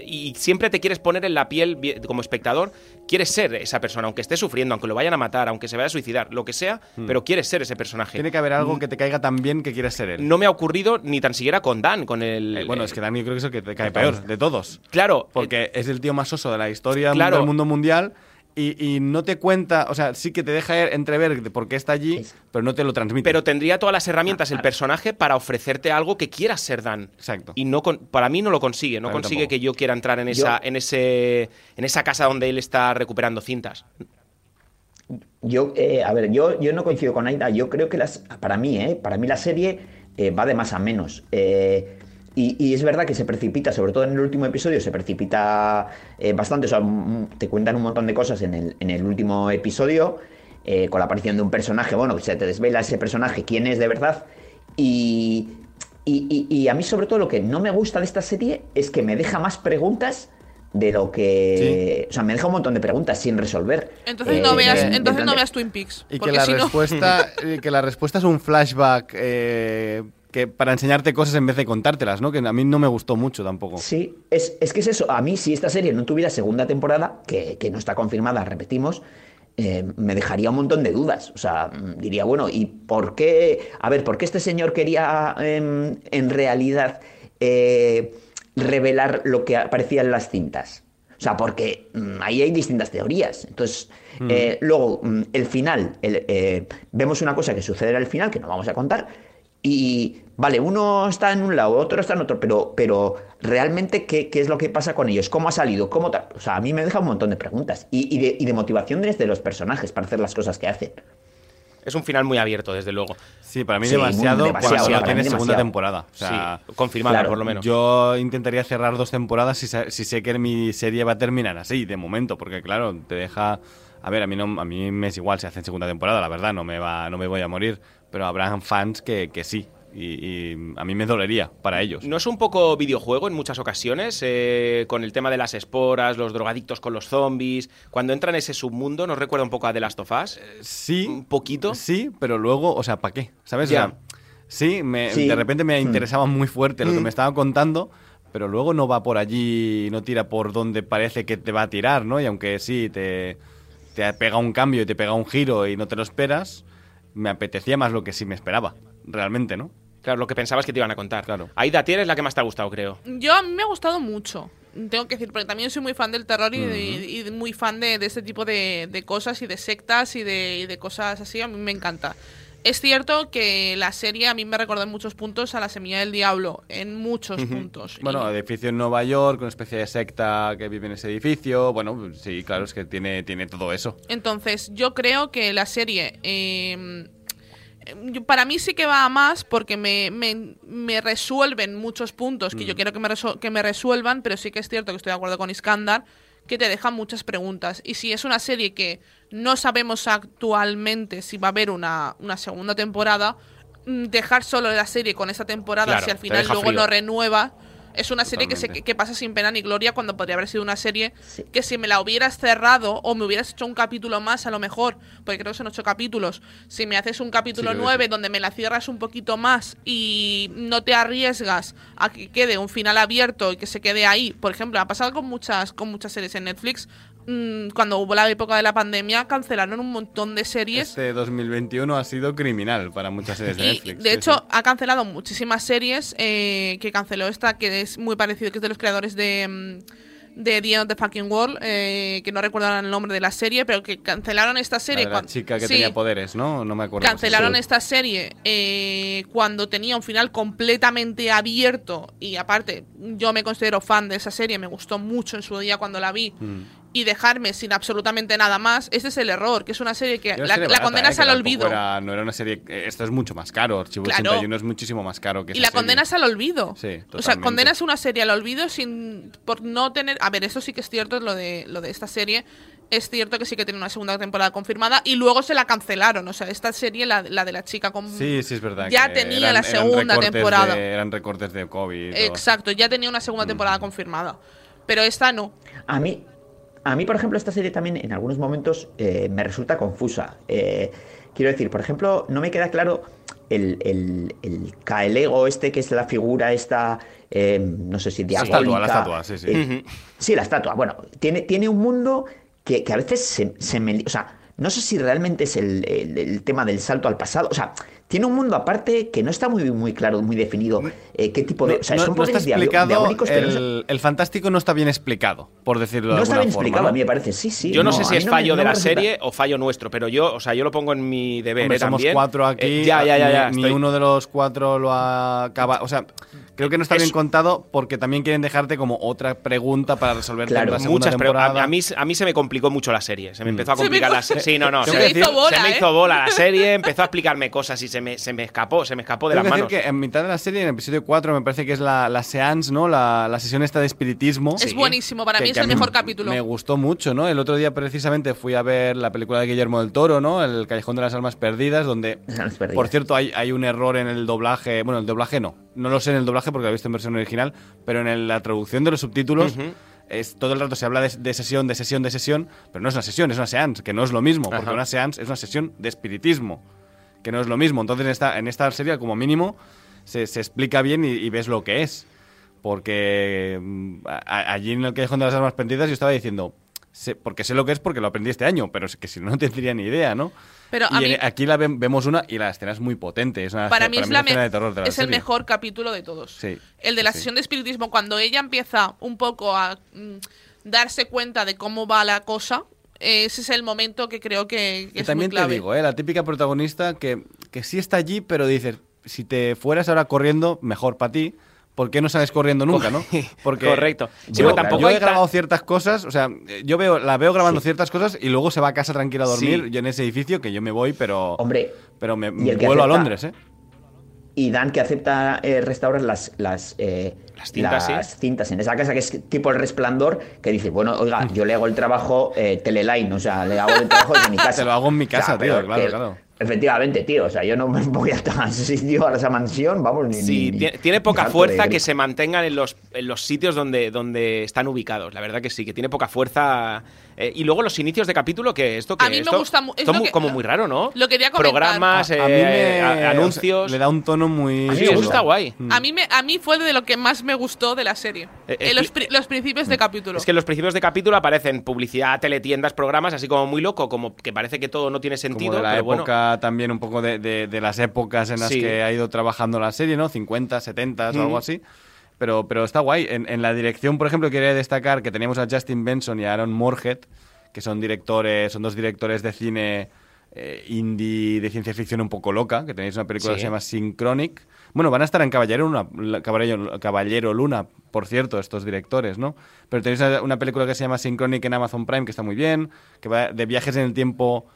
Y siempre te quieres poner en la piel como espectador, quieres ser esa persona, aunque esté sufriendo, aunque lo vayan a matar, aunque se vaya a suicidar, lo que sea, pero quieres ser ese personaje. Tiene que haber algo que te caiga tan bien que quieras ser él. No me ha ocurrido ni tan siquiera con Dan, con el... Eh, bueno, es que Dani yo creo que es el que te cae peor de todos. Claro, Porque es el tío más oso de la historia Claro. del mundo mundial y, y no te cuenta, o sea, sí que te deja entrever de por qué está allí, pero no te lo transmite. pero tendría todas las herramientas el personaje para ofrecerte algo que quieras ser Dan. Exacto. Y no con- para mí no lo consigue, no consigue tampoco. que yo quiera entrar en esa, en ese, en esa casa donde él está recuperando cintas. Yo, eh, a ver, yo, yo no coincido con Aida. Yo creo que las, para mí, eh, para mí la serie eh, va de más a menos. Eh, y, y es verdad que se precipita, sobre todo en el último episodio, se precipita eh, bastante. O sea, mm, te cuentan un montón de cosas en el, en el último episodio, eh, con la aparición de un personaje. Bueno, que se te desvela ese personaje, quién es de verdad. Y, y, y- y a mí, sobre todo, lo que no me gusta de esta serie es que me deja más preguntas de lo que. O sea, me deja un montón de preguntas sin resolver. Entonces Eh, no veas, de- de entonces no veas Twin Peaks. y que porque la, si no- respuesta, [LAUGHS] eh, que la respuesta es un flashback eh, que para enseñarte cosas en vez de contártelas, ¿no? Que a mí no me gustó mucho tampoco. Sí, es, es que es eso. A mí, si esta serie no tuviera segunda temporada, que, que no está confirmada, repetimos, eh, me dejaría un montón de dudas. O sea, mm, diría, bueno, ¿y por qué? A ver, ¿por qué este señor quería em, en realidad eh, revelar lo que aparecía en las cintas? O sea, porque mm, ahí hay distintas teorías. Entonces, eh, luego, mm, el final, el, vemos una cosa que sucederá al final, que no vamos a contar, y vale, uno está en un lado, otro está en otro, pero, pero realmente, ¿qué, qué es lo que pasa con ellos? ¿Cómo ha salido? ¿Cómo tal? O sea, a mí me deja un montón de preguntas y, y de, y de motivaciones de los personajes para hacer las cosas que hacen. Es un final muy abierto, desde luego. Sí, para mí Sí, demasiado, demasiado, cuando no para tiene mí segunda demasiado. temporada. O sea, sí, confirmada claro, por lo menos. Yo intentaría cerrar dos temporadas si, si sé que mi serie va a terminar así, de momento, porque claro, te deja... A ver, a mí, no, a mí me es igual si hacen segunda temporada, la verdad, no me, va, no me voy a morir, pero habrán fans que, que sí, y, y a mí me dolería para ellos. ¿No es un poco videojuego en muchas ocasiones? eh, con el tema de las esporas, los drogadictos con los zombies. Cuando entra en ese submundo, ¿nos recuerda un poco a The Last of Us? Sí, ¿Un poquito? sí, pero luego, o sea, ¿para qué? ¿Sabes? O Ya. sea, sí, me- Sí. de repente me Hmm. interesaba muy fuerte lo que me estaba contando, pero luego no va por allí, no tira por donde parece que te va a tirar, ¿no? Y aunque sí, te... te pega un cambio y te pega un giro y no te lo esperas, me apetecía más lo que sí me esperaba, realmente, ¿no? Claro, lo que pensabas que te iban a contar. Claro. Aida, tienes la que más te ha gustado, creo. Yo a mí me ha gustado mucho. Tengo que decir, porque también soy muy fan del terror y, y- y muy fan de, de este tipo de, de cosas y de sectas y de, y de cosas así. A mí me encanta. Es cierto que la serie a mí me recordó en muchos puntos a La Semilla del Diablo. En muchos puntos. Bueno, edificio en Nueva York, una especie de secta que vive en ese edificio. Bueno, sí, claro, es que tiene, tiene todo eso. Entonces, yo creo que la serie. eh, para mí sí que va a más porque me, me- me resuelven muchos puntos que yo quiero que me, que me resuelvan, pero sí que es cierto que estoy de acuerdo con Iskandar, que te deja muchas preguntas. Y si es una serie que no sabemos actualmente si va a haber una, una segunda temporada, mm, dejar solo la serie con esa temporada, Claro, si al final luego frío. no renueva. Es una serie que, se, que pasa sin pena ni gloria cuando podría haber sido una serie que si me la hubieras cerrado o me hubieras hecho un capítulo más a lo mejor, porque creo que son ocho capítulos, si me haces un capítulo Sí, nueve donde me la cierras un poquito más y no te arriesgas a que quede un final abierto y que se quede ahí, por ejemplo, ha pasado con muchas, con muchas series en Netflix, mm, cuando hubo la época de la pandemia cancelaron un montón de series Este 2021 ha sido criminal para muchas series de y, Netflix. de hecho, sí. ha cancelado muchísimas series. eh, que canceló esta, que es muy parecido, que es de los creadores de, mm, de The End of the Fucking World. eh, que no recuerdo el nombre de la serie, pero que cancelaron esta serie. la chica que Sí, tenía poderes, ¿no? No me acuerdo. Cancelaron esta serie eh, cuando tenía un final completamente abierto. Y aparte, yo me considero fan de esa serie, me gustó mucho en su día cuando la vi. Mm. Y dejarme sin absolutamente nada más. Ese es el error, que es una serie que la, serie la barata, condenas ¿eh? al olvido. Era, no era una serie. eh, Esto es mucho más caro. Archivo Claro. 81 es muchísimo más caro que Y esa la serie. condenas al olvido. Sí, O sea, condenas una serie al olvido sin por no tener. A ver, eso sí que es cierto, lo de lo de esta serie. Es cierto que sí que tiene una segunda temporada confirmada y luego se la cancelaron. O sea, esta serie, la, la de la chica con. Sí, sí, es verdad. Ya tenía eran- la segunda temporada. de- eran recortes de COVID. Exacto, ya tenía una segunda temporada confirmada. Pero esta no. A mí, a mí, por ejemplo, esta serie también en algunos momentos eh, me resulta confusa. Eh, quiero decir, por ejemplo, no me queda claro el, el, el Kaelego este, que es la figura esta, eh, no sé si La diabólica. estatua, la estatua, sí, sí. Eh, sí, la estatua. Bueno, tiene, tiene un mundo que, que a veces se, se me... O sea, no sé si realmente es el, el- el tema del salto al pasado. O sea, tiene un mundo aparte que no está muy, muy claro, muy definido eh, qué tipo de... o sea, no, son no está diablo- explicado. diabólicos, pero no El, el fantástico no está bien explicado, por decirlo de no está alguna bien forma, explicado, ¿no? a mí me parece. Sí, sí. yo no, sé si es no fallo no de la serie o fallo nuestro, pero yo, o sea, yo lo pongo en mi deber Hombre, ¿eh? somos también. cuatro aquí. Eh, ya, ya, ya, ya. Ni, ni estoy- uno de los cuatro lo ha acabado. O sea, creo que no está Es- bien contado porque también quieren dejarte como otra pregunta para resolver Claro, la segunda muchas, pero temporada. a, a mí, a mí se me complicó mucho la serie. Se me Mm. empezó a complicar hizo- la serie. Sí, no, no. Se Se, me me hizo bola, se me ¿eh? hizo bola la serie, empezó a explicarme cosas y se me, se me escapó, se me escapó de Tengo las que manos. decir que en mitad de la serie, en el episodio 4, me parece que es la, la seance, ¿no? La, la sesión esta de espiritismo. Es buenísimo, para Que- mí es el mejor capítulo. Me gustó mucho, ¿no? El otro día precisamente fui a ver la película de Guillermo del Toro, ¿no? El Callejón de las Almas Perdidas, donde, Perdidas. por cierto, hay, hay un error en el doblaje. Bueno, el doblaje no. No lo sé en el doblaje porque lo he visto en versión original, pero en el- la traducción de los subtítulos. Es, todo el rato se habla de, de sesión, de sesión, de sesión, pero no es una sesión, es una seance, que no es lo mismo, porque Ajá. una seance es una sesión de espiritismo, que no es lo mismo. Entonces, en esta, en esta serie, como mínimo, se, se explica bien y, y ves lo que es. Porque mm, a- allí en el Callejón de las Armas Perdidas yo estaba diciendo, sé- porque sé lo que es porque lo aprendí este año, pero es que si no, no tendría ni idea, ¿no? Pero a y en- mí- aquí la vemos una y la escena es muy potente. Es una, Para mí es, la escena de terror de la es el mejor capítulo de todos. Sí. El de la sí. sesión de espiritismo, cuando ella empieza un poco a mm, darse cuenta de cómo va la cosa, ese es el momento que creo que, que Y es también muy te clave. digo, ¿eh? la típica protagonista que, que sí está allí, pero dices, si te fueras ahora corriendo, mejor para ti. ¿Por qué no sales corriendo nunca, no? [LAUGHS] Porque Correcto. Sí, yo, tampoco yo he grabado ciertas cosas, o sea, yo veo, la veo grabando ciertas cosas y luego se va a casa tranquila a dormir. Sí. Yo en ese edificio que yo me voy, pero. Hombre. Pero me y el que vuelo a acepta- Londres, ¿eh? Y Dan que acepta eh, restaurar las, las, eh, cintas, las sí. cintas en esa casa que es tipo el resplandor, que dice, bueno, oiga, [LAUGHS] yo le hago el trabajo eh, teleline, o sea, le hago el trabajo desde mi [LAUGHS] casa. Te lo hago en mi casa, O sea, tío, claro, que- claro. Efectivamente, tío. O sea, yo no me voy a ese [LAUGHS] sitio, a esa mansión, vamos, ni. Sí, ni- tiene, tiene poca fuerza de- que se mantengan en los, en los sitios donde, donde están ubicados. La verdad que sí, que tiene poca fuerza. Eh, y luego los inicios de capítulo, que esto que A mí me gusta mu- es esto lo mu- que- como muy raro, ¿no? lo quería comentar. Programas, A- a eh, mí me- a- o sea, anuncios. le da un tono muy. A mí me gusta guay. A mí, me, a mí fue de lo que más me gustó de la serie. Eh, En los, pri- los principios de capítulo. Es que en los principios de capítulo aparecen publicidad, teletiendas, programas, así como muy loco, como que parece que todo no tiene sentido. Como de la pero bueno. También un poco de, de- de las épocas en las Sí. que ha ido trabajando la serie, ¿no? 50, 70 o algo así. Pero, pero está guay. En, en la dirección, por ejemplo, quería destacar que teníamos a Justin Benson y a Aaron Moorhead, que son directores, son dos directores de cine eh, indie de ciencia ficción un poco loca, que tenéis una película Sí. que se llama Synchronic. Bueno, van a estar en Caballero Luna, Caballero, Caballero Luna, por cierto, estos directores, ¿no? Pero tenéis una- una película que se llama Synchronic en Amazon Prime, que está muy bien, que va de viajes en el tiempo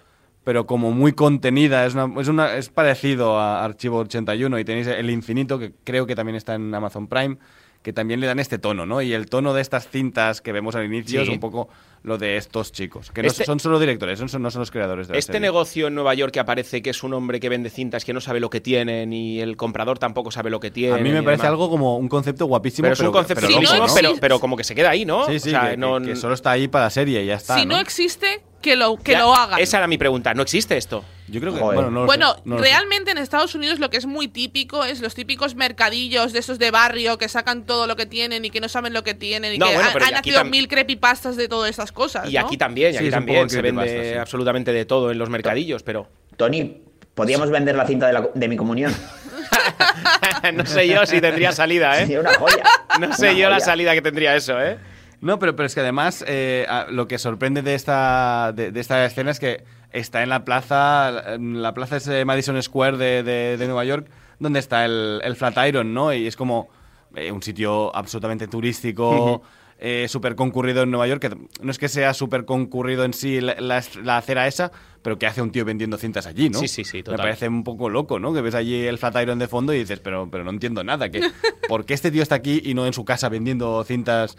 pero como muy contenida. Es, una, es, una- es parecido a Archivo 81 y tenéis El Infinito, que creo que también está en Amazon Prime, que también le dan este tono, ¿no? Y el tono de estas cintas que vemos al inicio Sí. es un poco lo de estos chicos, que no Este- son solo directores, son, no son los creadores de la Este serie. negocio en Nueva York que aparece que es un hombre que vende cintas que no sabe lo que tiene, ni el comprador tampoco sabe lo que tiene. A mí me parece demás. algo como un concepto guapísimo. Pero es un concepto pero loco, loco, ¿no? pero, pero como que se queda ahí, ¿no? Sí, sí, O sea, que, que- no- que solo está ahí para la serie y ya está. si no, ¿no? existe, que lo, que Ya, lo hagan. Esa era mi pregunta. ¿No existe esto? Yo creo que. Joder. Bueno, no lo Bueno, sé, no lo sé. realmente en Estados Unidos lo que es muy típico es los típicos mercadillos de esos de barrio que sacan todo lo que tienen y que no saben lo que tienen y No, que bueno, han, pero han nacido mil creepypastas de todas esas cosas. Y ¿no? aquí también, y Sí, aquí un también se vende sí. absolutamente de todo en los mercadillos, pero Tony, ¿podríamos vender la cinta de, la- de mi comunión? [LAUGHS] no sé yo si tendría salida, Sí, ¿eh? una joya. No sé Una yo la joya. salida que tendría eso, ¿eh? No, pero, pero es que además eh, lo que sorprende de esta, de, de esta escena es que está en la plaza, en la plaza es Madison Square de, de- de Nueva York, donde está el, el Flatiron, ¿no? Y es como eh, un sitio absolutamente turístico, eh, súper concurrido en Nueva York, que no es que sea súper concurrido en sí la, la- la acera esa, pero que hace un tío vendiendo cintas allí, ¿no? Sí, sí, sí, total. Me parece un poco loco, ¿no? Que ves allí el Flatiron de fondo y dices, pero, pero no entiendo nada, que [LAUGHS] ¿por qué este tío está aquí y no en su casa vendiendo cintas?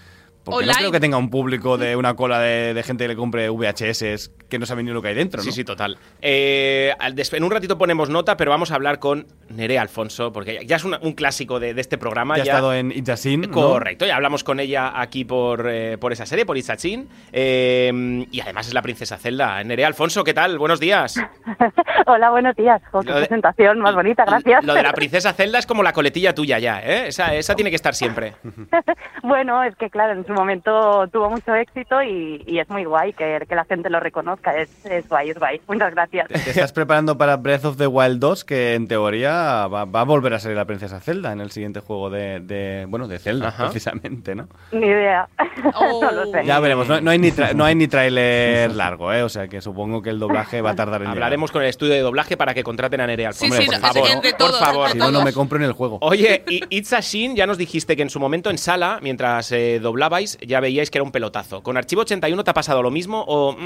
Porque no creo que tenga un público de una cola de, de gente que le compre VHS que no sabe ni lo que hay dentro, ¿no? Sí, sí, total. Eh, en un ratito ponemos nota, pero vamos a hablar con Nerea Alfonso, porque ya es una- un clásico de, de este programa. Ya ha estado en It's a Sin, ¿no? Correcto, ya hablamos con ella aquí por, eh, por esa serie, por Itzachín. Eh, y además es la princesa Zelda. Nerea Alfonso, ¿qué tal? Buenos días. [LAUGHS] Hola, buenos días. Con qué de- presentación más bonita, gracias. Lo de la [LAUGHS] princesa Zelda es como la coletilla tuya ya, ¿eh? Esa, esa tiene que estar siempre. [LAUGHS] bueno, es que claro, en su momento tuvo mucho éxito y, y es muy guay que, que la gente lo reconozca. Es, es guay, es guay. Muchas gracias. Te estás preparando para Breath of the Wild 2, que en teoría va, va a volver a ser la princesa Zelda en el siguiente juego de, de- bueno, de Zelda, Ajá. precisamente, ¿no? Ni idea. Oh. [LAUGHS] no lo sé. Ya veremos, no, no hay ni no hay ni tráiler largo, ¿eh? O sea que supongo que el doblaje va a tardar en llegar. Hablaremos con el estudio de doblaje para que contraten a Nerea Sí, Alfonso. sí, por no, favor, por todos, favor. Si no, no me compro en el juego. Oye, y It's a Sin, ya nos dijiste que en su momento en sala, mientras eh, doblabais, ya veíais que era un pelotazo. ¿Con Archivo 81 te ha pasado lo mismo o...?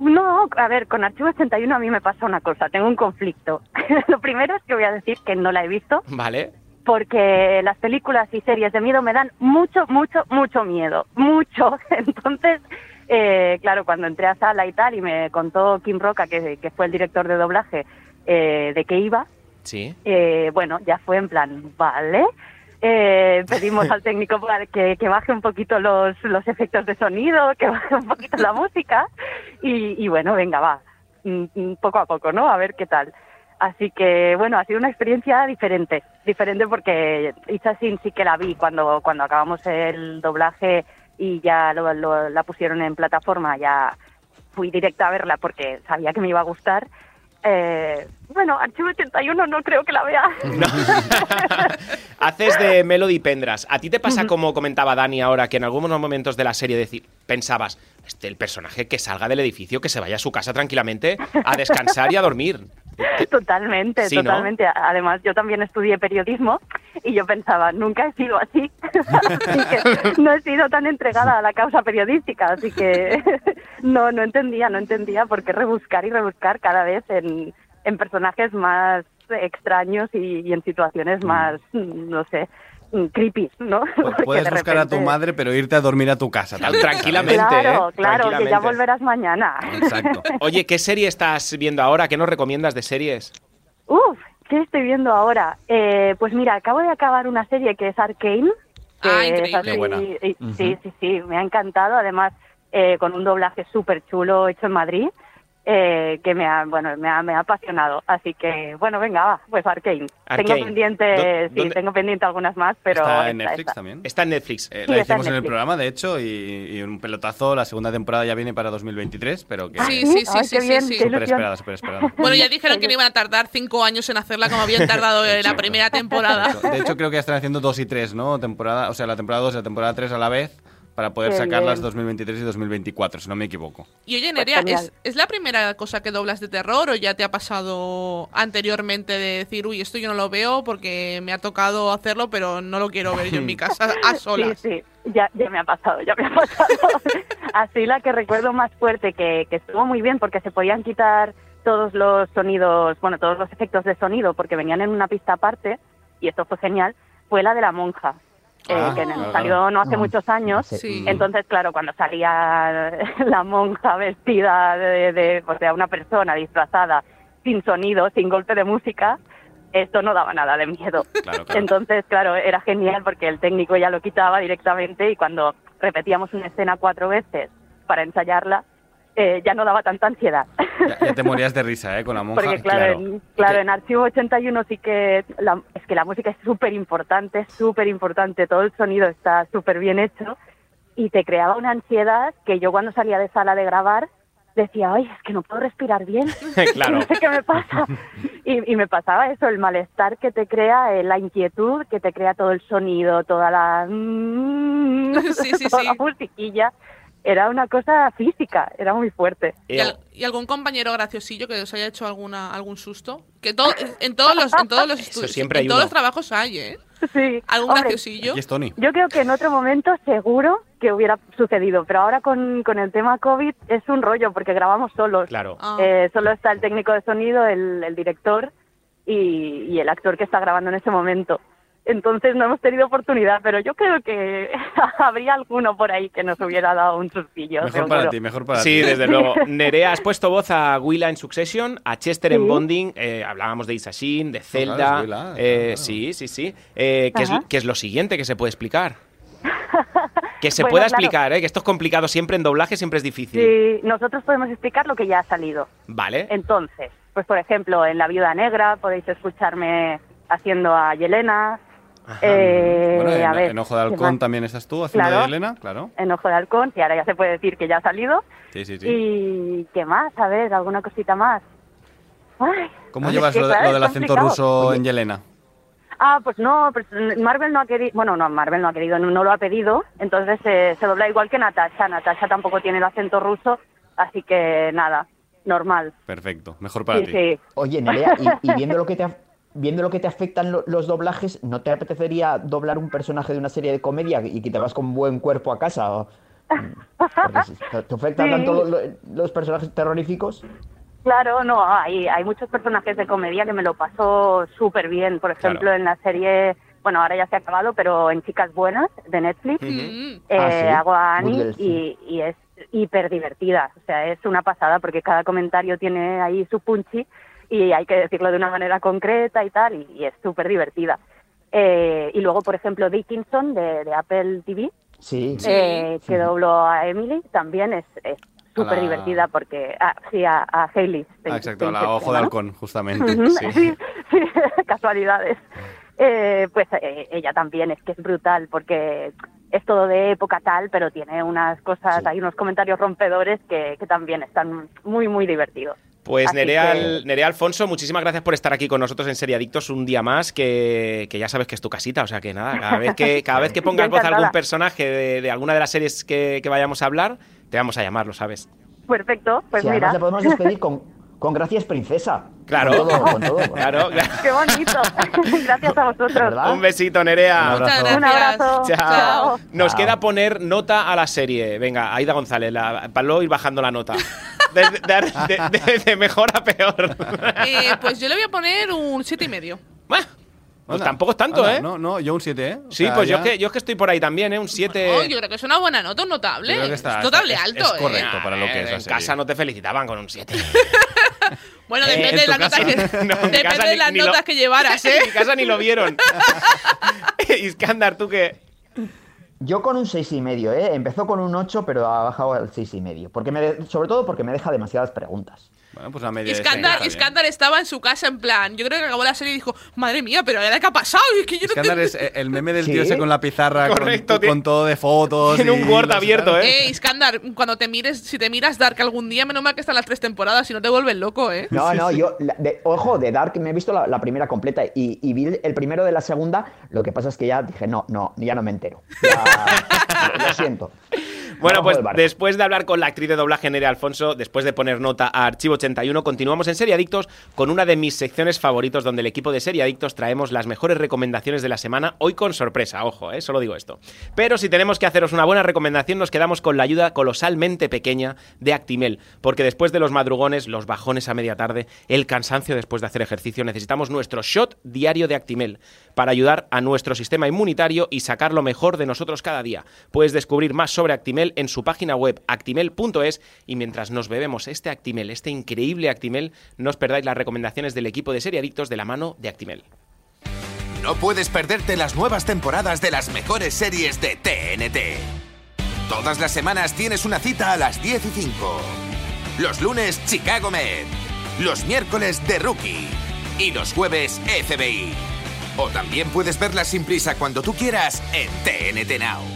No, a ver, con Archivo 81 a mí me pasa una cosa. Tengo un conflicto. [LAUGHS] lo primero es que voy a decir que no la he visto Vale. porque las películas y series de miedo me dan mucho, mucho, mucho miedo. Mucho. [LAUGHS] Entonces, eh, claro, cuando entré a sala y tal y me contó Kim Roca, que, que fue el director de doblaje, eh, de qué iba, Sí. eh, bueno, ya fue en plan, vale. Eh, pedimos al técnico que, que baje un poquito los, los efectos de sonido, que baje un poquito la música y, bueno, venga, va, Mm, mm, poco a poco, ¿no? A ver qué tal. Así que bueno, ha sido una experiencia diferente, diferente porque It's a Sin sí que la vi cuando, cuando acabamos el doblaje y ya lo- lo- la pusieron en plataforma, ya fui directa a verla porque sabía que me iba a gustar. Eh, bueno, Archivo 81 no creo que la vea. [LAUGHS] Haces de Melody Pendras. ¿A ti te pasa, como comentaba Dani ahora, que en algunos momentos de la serie decir, pensabas, este, el personaje que salga del edificio, que se vaya a su casa tranquilamente a descansar y a dormir? [LAUGHS] Totalmente, Sí, ¿no? totalmente. Además, yo también estudié periodismo y yo pensaba, nunca he sido así. [LAUGHS] Así que no he sido tan entregada a la causa periodística, así que no, no entendía, no entendía por qué rebuscar y rebuscar cada vez en, en personajes más extraños y, y en situaciones Mm. más, no sé, creepy, ¿no? [LAUGHS] Porque Puedes de buscar a tu madre, pero irte a dormir a tu casa. tranquilamente, Claro, ¿eh? claro, que ya volverás mañana. [LAUGHS] Exacto. Oye, ¿qué serie estás viendo ahora? ¿Qué nos recomiendas de series? Uf, ¿qué estoy viendo ahora? Eh, pues mira, acabo de acabar una serie que es Arcane. que Ah, es así- Qué buena. y- Sí, sí, sí, me ha encantado. Además, eh, con un doblaje súper chulo hecho en Madrid. Eh, que me ha, bueno, me ha, me ha apasionado. Así que, bueno, venga, va, pues. Arcane. Tengo pendiente, ¿Dó- sí, dónde- tengo pendiente algunas más, pero Está en esta, Netflix esta. también. Está en Netflix. Eh, Sí, la en hicimos en el programa, de hecho, y, y un pelotazo. La segunda temporada ya viene para 2023, pero que Sí, sí, sí, Ay, sí, sí, bien, sí. qué súper esperada, súper esperada. [LAUGHS] Bueno, ya dijeron que no iban a tardar cinco años en hacerla como habían tardado en la primera temporada. De hecho, creo que ya están haciendo dos y tres, ¿no? Temporada, o sea, la temporada 2 y la temporada 3 a la vez para poder Qué sacarlas bien. 2023 y 2024, si no me equivoco. Y oye, Pues Nerea, genial. ¿es, ¿es la primera cosa que doblas de terror o ya te ha pasado anteriormente de decir, uy, esto yo no lo veo porque me ha tocado hacerlo, pero no lo quiero ver yo en mi [LAUGHS] casa a solas? Sí, sí, ya, ya me ha pasado, ya me ha pasado. [LAUGHS] Así la que recuerdo más fuerte, que, que estuvo muy bien porque se podían quitar todos los sonidos, bueno, todos los efectos de sonido porque venían en una pista aparte, y esto fue genial, fue la de la monja. Eh, Ah, que claro, salió no hace Ah, muchos años, Sí. entonces claro, cuando salía [LAUGHS] la monja vestida de, de, o sea, una persona disfrazada, sin sonido, sin golpe de música, esto no daba nada de miedo. [LAUGHS] Claro, claro. Entonces, claro, era genial porque el técnico ya lo quitaba directamente y cuando repetíamos una escena cuatro veces para ensayarla, eh, ya no daba tanta ansiedad. Ya, ya te [LAUGHS] morías de risa, ¿eh? Con la monja. Porque claro, En, claro, en Archivo 81 sí que la- es que la música es súper importante, súper importante, todo el sonido está súper bien hecho y te creaba una ansiedad que yo cuando salía de sala de grabar decía, ay, es que no puedo respirar bien, [LAUGHS] [LAUGHS] Claro. no sé qué me pasa. Y, y me pasaba eso, el malestar que te crea, eh, la inquietud que te crea todo el sonido, toda la... Sí, sí, toda sí. la musiquilla. Era una cosa física, era muy fuerte. ¿Y, al- y algún compañero graciosillo que os haya hecho alguna algún susto? Que todo, en todos los en todos los estudios, siempre hay en todos uno. los trabajos hay, ¿eh? Sí. ¿Algún Hombre, graciosillo? Es Tony. Yo creo que en otro momento seguro que hubiera sucedido, pero ahora con, con el tema COVID es un rollo porque grabamos solos. Claro. Ah. Eh, solo está el técnico de sonido, el, el director y, y el actor que está grabando en ese momento. Entonces no hemos tenido oportunidad, pero yo creo que [LAUGHS] habría alguno por ahí que nos hubiera dado un sustillo. Mejor seguro. para ti, mejor para Sí, ti. desde [LAUGHS] luego. Nerea, has puesto voz a Willa en Succession, a Chester en Sí. Bonding, eh, hablábamos de Isashin, de claro, Zelda. Willa, eh, claro. Sí, sí, sí. Eh, ¿qué, es, qué es lo siguiente que se puede explicar? [LAUGHS] Que se Bueno, pueda claro. explicar, ¿eh? que esto es complicado siempre en doblaje, siempre es difícil. Sí, nosotros podemos explicar lo que ya ha salido. Vale. Entonces, pues por ejemplo, en La Viuda Negra podéis escucharme haciendo a Yelena. Eh, Bueno, en, a ver, en Ojo de ¿qué Halcón también estás tú haciendo Claro. de Elena, claro. En Ojo de Halcón, y ahora ya se puede decir que ya ha salido. Sí, sí, sí. ¿Y qué más? A ver, alguna cosita más. Ay, ¿Cómo es llevas que, lo, de- claro, lo del acento ruso en Yelena? Ah, pues no, pues Marvel no ha querido, bueno, no, Marvel no ha querido, no, no lo ha pedido, entonces eh, se dobla igual que Natasha. Natasha tampoco tiene el acento ruso, así que nada, normal. Perfecto, mejor para Sí, ti. sí. Oye, Nerea, y, y viendo lo que te af- viendo lo que te afectan lo- los doblajes, ¿no te apetecería doblar un personaje de una serie de comedia y que te vas con buen cuerpo a casa? O- porque si- ¿Te afectan Sí. tanto lo- lo- los personajes terroríficos? Claro, no, hay, hay muchos personajes de comedia que me lo paso súper bien. Por ejemplo, Claro. en la serie, bueno, ahora ya se ha acabado, pero en Chicas Buenas de Netflix, eh, Ah, sí. hago a Annie y, y es hiper divertida. O sea, es una pasada porque cada comentario tiene ahí su punchy y hay que decirlo de una manera concreta y tal, y, y es súper divertida. Eh, y luego, por ejemplo, Dickinson de, de Apple TV, Sí. Sí. eh, que dobló a Emily, también es súper la- divertida porque, ah, sí, a, a Hailey. Ah, exacto, se- la Ojo de. Halcón, justamente. Ujú, sí. [LAUGHS] sí, sí, [LAUGHS] casualidades. Eh, pues eh, ella también es que es brutal porque es todo de época tal, pero tiene unas cosas, Sí. hay unos comentarios rompedores que, que también están muy, muy divertidos. Pues Nerea, que- Nerea Alfonso, muchísimas gracias por estar aquí con nosotros en Seriadictos un día más, que, que ya sabes que es tu casita, o sea que nada, cada vez que, cada vez que [LAUGHS] pongas voz a algún personaje de, de alguna de las series que, que vayamos a hablar, te vamos a llamar, lo sabes. Perfecto, pues Sí, mira. además le podemos despedir con, con gracias, princesa. Claro. Con todo, con todo. Claro, claro. Qué bonito. [LAUGHS] Gracias a vosotros. ¿Verdad? Un besito, Nerea. Un Muchas abrazo. gracias. Un abrazo. Chao. Chao. Nos Chao. queda poner nota a la serie. Venga, Aida González, la, para luego ir bajando la nota. De, de- de- de- de mejor a peor. Eh, pues yo le voy a poner un siete y medio. Bah, Pues Anda, tampoco es tanto, anda, ¿eh? No, no, yo un 7, ¿eh? O Sí, sea, pues yo es, que, yo es que estoy por ahí también, ¿eh? Un 7. Oh, yo creo que es una buena nota, un notable. Yo creo que está- es notable está- es- alto, es correcto ¿eh? para lo que es la En serie. casa no te felicitaban con un 7. [LAUGHS] Bueno, Eh, depende en de las notas que, [LAUGHS] no, en depende casa de ni- las ni lo- notas que llevaras, ¿eh? [LAUGHS] En mi casa ni lo vieron. Iskandar, ¿tú qué? Yo con un seis y medio, ¿eh? Empezó con un 8, pero ha bajado al seis y medio. Porque me de- sobre todo porque me deja demasiadas preguntas. Bueno, pues la media bien. Iskandar estaba en su casa en plan. Yo creo que acabó la serie y dijo: Madre mía, pero ahora qué ha pasado. Es que yo no Iskandar entiendo". es el meme del Sí. tío ese con la pizarra, con- Correcto, con, tiene- todo de fotos. tiene un y Word no abierto. ¿eh? Eh, Iskandar, cuando te mires, si te miras Dark algún día, menos mal que están las tres temporadas, si no te vuelves loco, ¿eh? No, [LAUGHS] no, yo, la- de- ojo, de Dark me he visto la, la primera completa y, y vi el primero de la segunda. Lo que pasa es que ya dije, no, no, ya no me entero. Ya- lo, [LAUGHS] lo siento. Bueno, pues después de hablar con la actriz de doblaje Nerea Alfonso, después de poner nota a Archivo 81, continuamos en Serie Adictos con una de mis secciones favoritos donde el equipo de Serie Adictos traemos las mejores recomendaciones de la semana, hoy con sorpresa, ojo, eh, solo digo esto. Pero si tenemos que haceros una buena recomendación, nos quedamos con la ayuda colosalmente pequeña de Actimel, porque después de los madrugones, los bajones a media tarde, el cansancio después de hacer ejercicio, necesitamos nuestro shot diario de Actimel para ayudar a nuestro sistema inmunitario y sacar lo mejor de nosotros cada día. Puedes descubrir más sobre Actimel en su página web actimel.es y mientras nos bebemos este Actimel, este increíble Actimel, no os perdáis las recomendaciones del equipo de Serie Adictos de la mano de Actimel. No puedes perderte las nuevas temporadas de las mejores series de TNT. Todas las semanas tienes una cita a las 10 y 5. Los lunes, Chicago Med. Los miércoles, The Rookie. Y los jueves, FBI. O también puedes verlas sin prisa cuando tú quieras en TNT Now.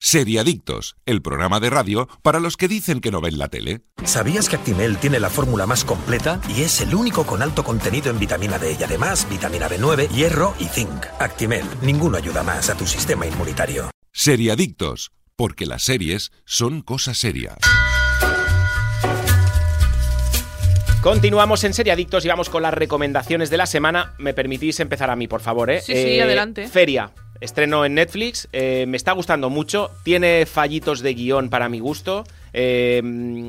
Seriadictos, el programa de radio para los que dicen que no ven la tele. ¿Sabías que Actimel tiene la fórmula más completa y es el único con alto contenido en vitamina D y además vitamina B9, hierro y zinc? Actimel, ninguno ayuda más a tu sistema inmunitario. Seriadictos, porque las series son cosas serias. Continuamos en Serie Adictos y vamos con las recomendaciones de la semana. ¿Me permitís empezar a mí, por favor? ¿eh? Sí, sí, adelante. Feria. Estreno en Netflix, eh, me está gustando mucho, tiene fallitos de guion para mi gusto eh,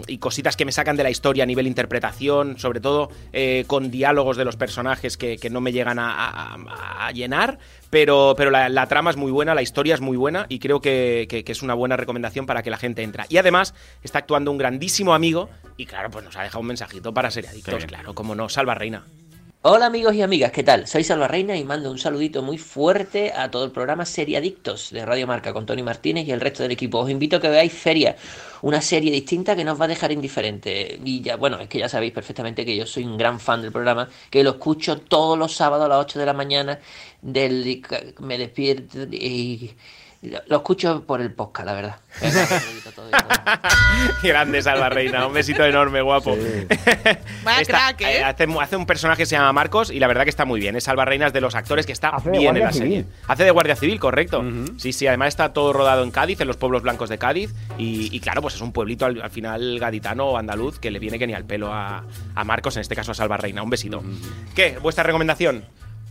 y cositas que me sacan de la historia a nivel interpretación, sobre todo eh, con diálogos de los personajes que, que no me llegan a, a- a llenar, pero, pero la, la trama es muy buena, la historia es muy buena y creo que, que- que es una buena recomendación para que la gente entra. Y además está actuando un grandísimo amigo y claro, pues nos ha dejado un mensajito para ser adictos, claro, como no, Salva Reina. Hola amigos y amigas, ¿qué tal? Soy Salva Reina y mando un saludito muy fuerte a todo el programa Seriadictos de Radio Marca con Tony Martínez y el resto del equipo. Os invito a que veáis Feria, una serie distinta que nos va a dejar indiferente. Y ya, bueno, es que ya sabéis perfectamente que yo soy un gran fan del programa, que lo escucho todos los sábados a las 8 de la mañana, del, me despierto y lo escucho por el podcast, la verdad. [LAUGHS] Grande Salva Reina, un besito enorme, guapo. [LAUGHS] Vaya Está- crack, ¿eh? hace, hace un personaje que se llama Marcos y la verdad que está muy bien. Es Salva Reina es de los actores que está Hace bien en la serie. civil. Hace de guardia civil, correcto. Sí, sí, además está todo rodado en Cádiz, en los pueblos blancos de Cádiz. Y, y claro, pues es un pueblito al, al final gaditano o andaluz que le viene que ni al pelo a, a Marcos, en este caso a Salva Reina. Un besito. ¿Qué? ¿Vuestra recomendación?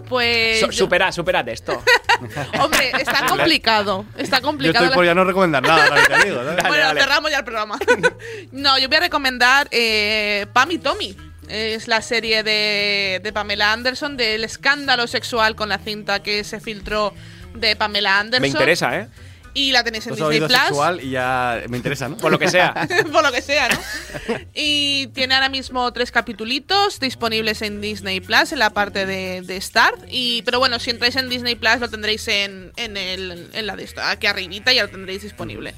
Pues. So- yo- supera, superad esto. [LAUGHS] Hombre, está complicado. Está Yo complicado. estoy por ya no recomendar nada. [LAUGHS] Dale, bueno, dale. cerramos ya el programa. [LAUGHS] no, yo voy a recomendar eh, Pam y Tommy. Es la serie de, de Pamela Anderson del escándalo sexual con la cinta que se filtró de Pamela Anderson. Me interesa, ¿eh? Y la tenéis en Disney Plus. sexual y ya me interesa, ¿no? Por lo que sea. [LAUGHS] por lo que sea, ¿no? Y tiene ahora mismo tres capitulitos disponibles en Disney Plus, en la parte de, de Start. Y, pero bueno, si entráis en Disney Plus lo tendréis en, en, el, en la de esto, aquí arribita ya lo tendréis disponible.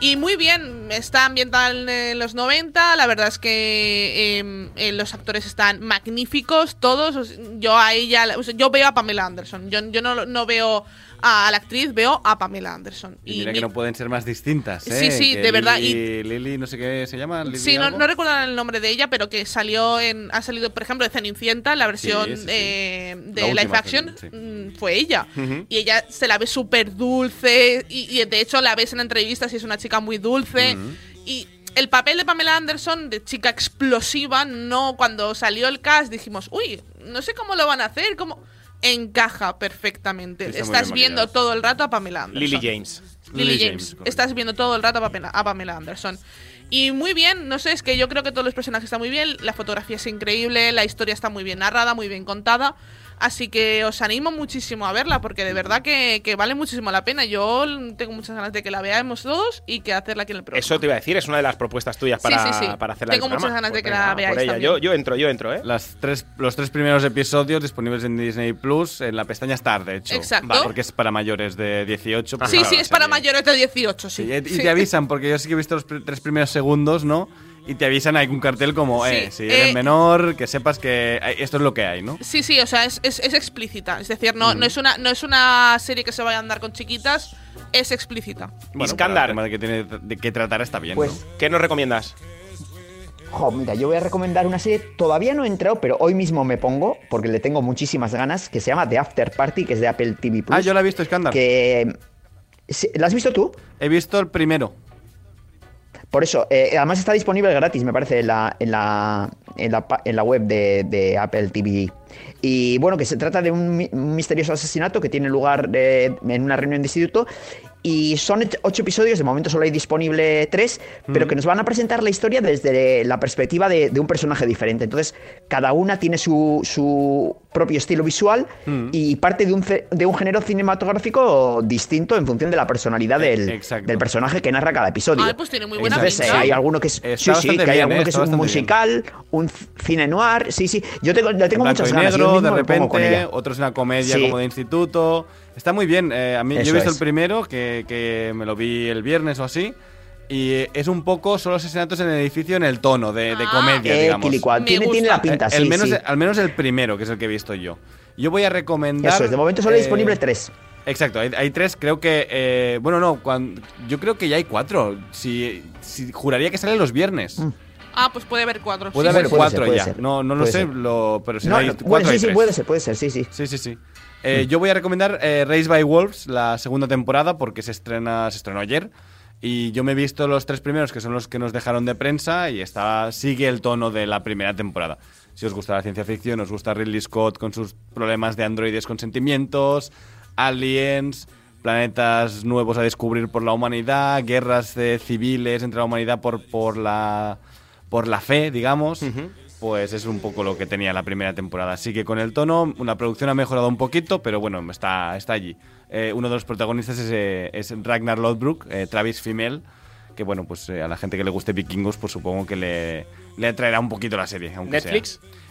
Y muy bien, está ambientada en los 90, la verdad es que eh, eh, los actores están magníficos, todos. Yo a ella, o sea, yo veo a Pamela Anderson, yo, yo no, no veo a la actriz, veo a Pamela Anderson. Y mira mi- que no pueden ser más distintas, ¿eh? Sí, sí, Que de verdad, Lili, Lili, no sé qué se llama. Sí, no, no recuerdo el nombre de ella, pero que salió en. Ha salido, por ejemplo, de Cenicienta, la versión Sí, sí, sí. eh, de La live action, sí. mm, fue ella. Y ella se la ve súper dulce. Y, y de hecho la ves en entrevistas y es una chica muy dulce. Y el papel de Pamela Anderson, de chica explosiva, no. Cuando salió el cast dijimos, uy, no sé cómo lo van a hacer, cómo. Encaja perfectamente. Está Estás viendo todo el rato a Pamela Anderson. Lily James. Lily Lily James. Estás viendo todo el rato a Pamela, a Pamela Anderson. Y muy bien, no sé, es que yo creo que todos los personajes están muy bien, la fotografía es increíble, la historia está muy bien narrada, muy bien contada. Así que os animo muchísimo a verla, porque de verdad que, que vale muchísimo la pena. Yo tengo muchas ganas de que la veamos todos y que hacerla aquí en el programa. Eso te iba a decir, es una de las propuestas tuyas Sí, para, sí, sí. para hacerla. en Tengo muchas programa. ganas de Pues que la veáis por ella. también. Yo, yo entro, yo entro, ¿eh? Las tres, los tres primeros episodios disponibles en Disney Plus, en la pestaña Star, de hecho. Exacto. Vale. Porque es para mayores de 18. pues sí, claro, sí, es para mayores de 18, sí. Y, y Sí. te avisan, porque yo sí que he visto los pr- tres primeros segundos, ¿no? Y te avisan, hay un cartel como, eh, Sí, si eres eh, menor, que sepas que esto es lo que hay, ¿no? Sí, sí, o sea, es, es, es explícita. Es decir, no, Mm. no, es una, no es una serie que se vaya a andar con chiquitas, es explícita. Bueno, Iskandar. el tema de que tiene de que tratar está bien, Pues- ¿no? ¿Qué nos recomiendas? Jo, mira, yo voy a recomendar una serie, todavía no he entrado, pero hoy mismo me pongo, porque le tengo muchísimas ganas, que se llama The After Party, que es de Apple TV Plus. Ah, yo la he visto, Iskandar. Que... ¿La has visto tú? He visto el primero. Por eso, eh, además está disponible gratis, me parece, en la, en la, en la, en la web de, Apple TV. Y bueno, que se trata de un misterioso asesinato que tiene lugar eh, en una reunión de instituto. Y son ocho episodios, de momento solo hay disponible tres, pero que nos van a presentar la historia desde la perspectiva de, de un personaje diferente. Entonces, cada una tiene su, su propio estilo visual y parte de un, ce- de un género cinematográfico distinto en función de la personalidad del, del personaje que narra cada episodio. Ay, pues tiene muy buena Entonces, pinta. eh, hay alguno que es, Está sí, sí, bastante que hay bien, alguno eh, que es está un bien. musical, un cine noir, sí, sí. Yo tengo, le tengo muchas ganas. yo negro, mismo de repente, otro es una comedia Sí. como de instituto. Está muy bien. eh, a mí, yo he visto es. el primero, que, que me lo vi el viernes o así. Y eh, es un poco solo asesinatos en el edificio en el tono de, de Ah. comedia, Eh, digamos. Tiene, tiene la pinta, Eh, sí, el menos, sí. Al menos el primero, que es el que he visto yo. Yo voy a recomendar. Eso es, de momento solo hay disponible tres. Exacto, hay, hay tres, creo que... eh, bueno, no, cuan- yo creo que ya hay cuatro. Si, si- juraría que salen los viernes. Mm. Ah, pues puede haber cuatro. Puede sí, haber puede cuatro ser, puede ya. ser. No, no lo Puede sé, lo, pero si No, hay no, cuatro bueno, hay sí, sí, tres. puede ser, puede ser, sí, sí. Sí, sí, sí. Eh, yo voy a recomendar eh, Race by Wolves, la segunda temporada, porque se estrena, se estrenó ayer. Y yo me he visto los tres primeros, que son los que nos dejaron de prensa, y está, sigue el tono de la primera temporada. Si os gusta la ciencia ficción, os gusta Ridley Scott con sus problemas de androides con sentimientos, aliens, planetas nuevos a descubrir por la humanidad, guerras eh, civiles entre la humanidad por, por, la, por la fe, digamos. Pues es un poco lo que tenía la primera temporada. Así que con el tono, la producción ha mejorado un poquito, pero bueno, está, está allí. Eh, uno de los protagonistas es, eh, es Ragnar Lothbrok, eh, Travis Fimmel, que bueno, pues a la gente que le guste Vikingos, pues supongo que le, le atraerá un poquito la serie. Aunque sea.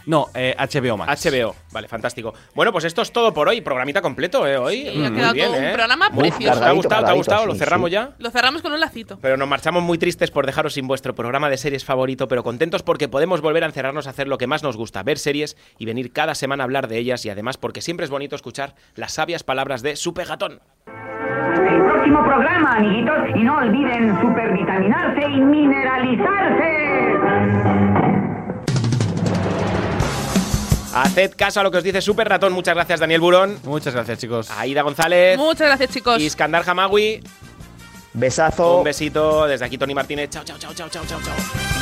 No, eh, HBO Max. HBO, vale, fantástico. Bueno, pues esto es todo por hoy. Programita completo, ¿eh? Hoy. Sí, ha Muy quedado bien, todo un ¿eh? programa Muy- precioso. ¿Te ha gustado? ¿Te ha gustado? ¿Lo sí, cerramos sí. ya? Lo cerramos con un lacito. Pero nos marchamos muy tristes por dejaros sin vuestro programa de series favorito, pero contentos porque podemos volver a encerrarnos a hacer lo que más nos gusta, ver series y venir cada semana a hablar de ellas y además porque siempre es bonito escuchar las sabias palabras de Super Gatón. El próximo programa, amiguitos, y no olviden supervitaminarse y mineralizarse. Haced caso a lo que os dice Super Ratón. Muchas gracias, Daniel Burón. Muchas gracias, chicos. Aida González. Muchas gracias, chicos. Iskandar Hamawi. Besazo. Un besito. Desde aquí, Tony Martínez. Chao, chao, chao, chao, chao, chao. chao.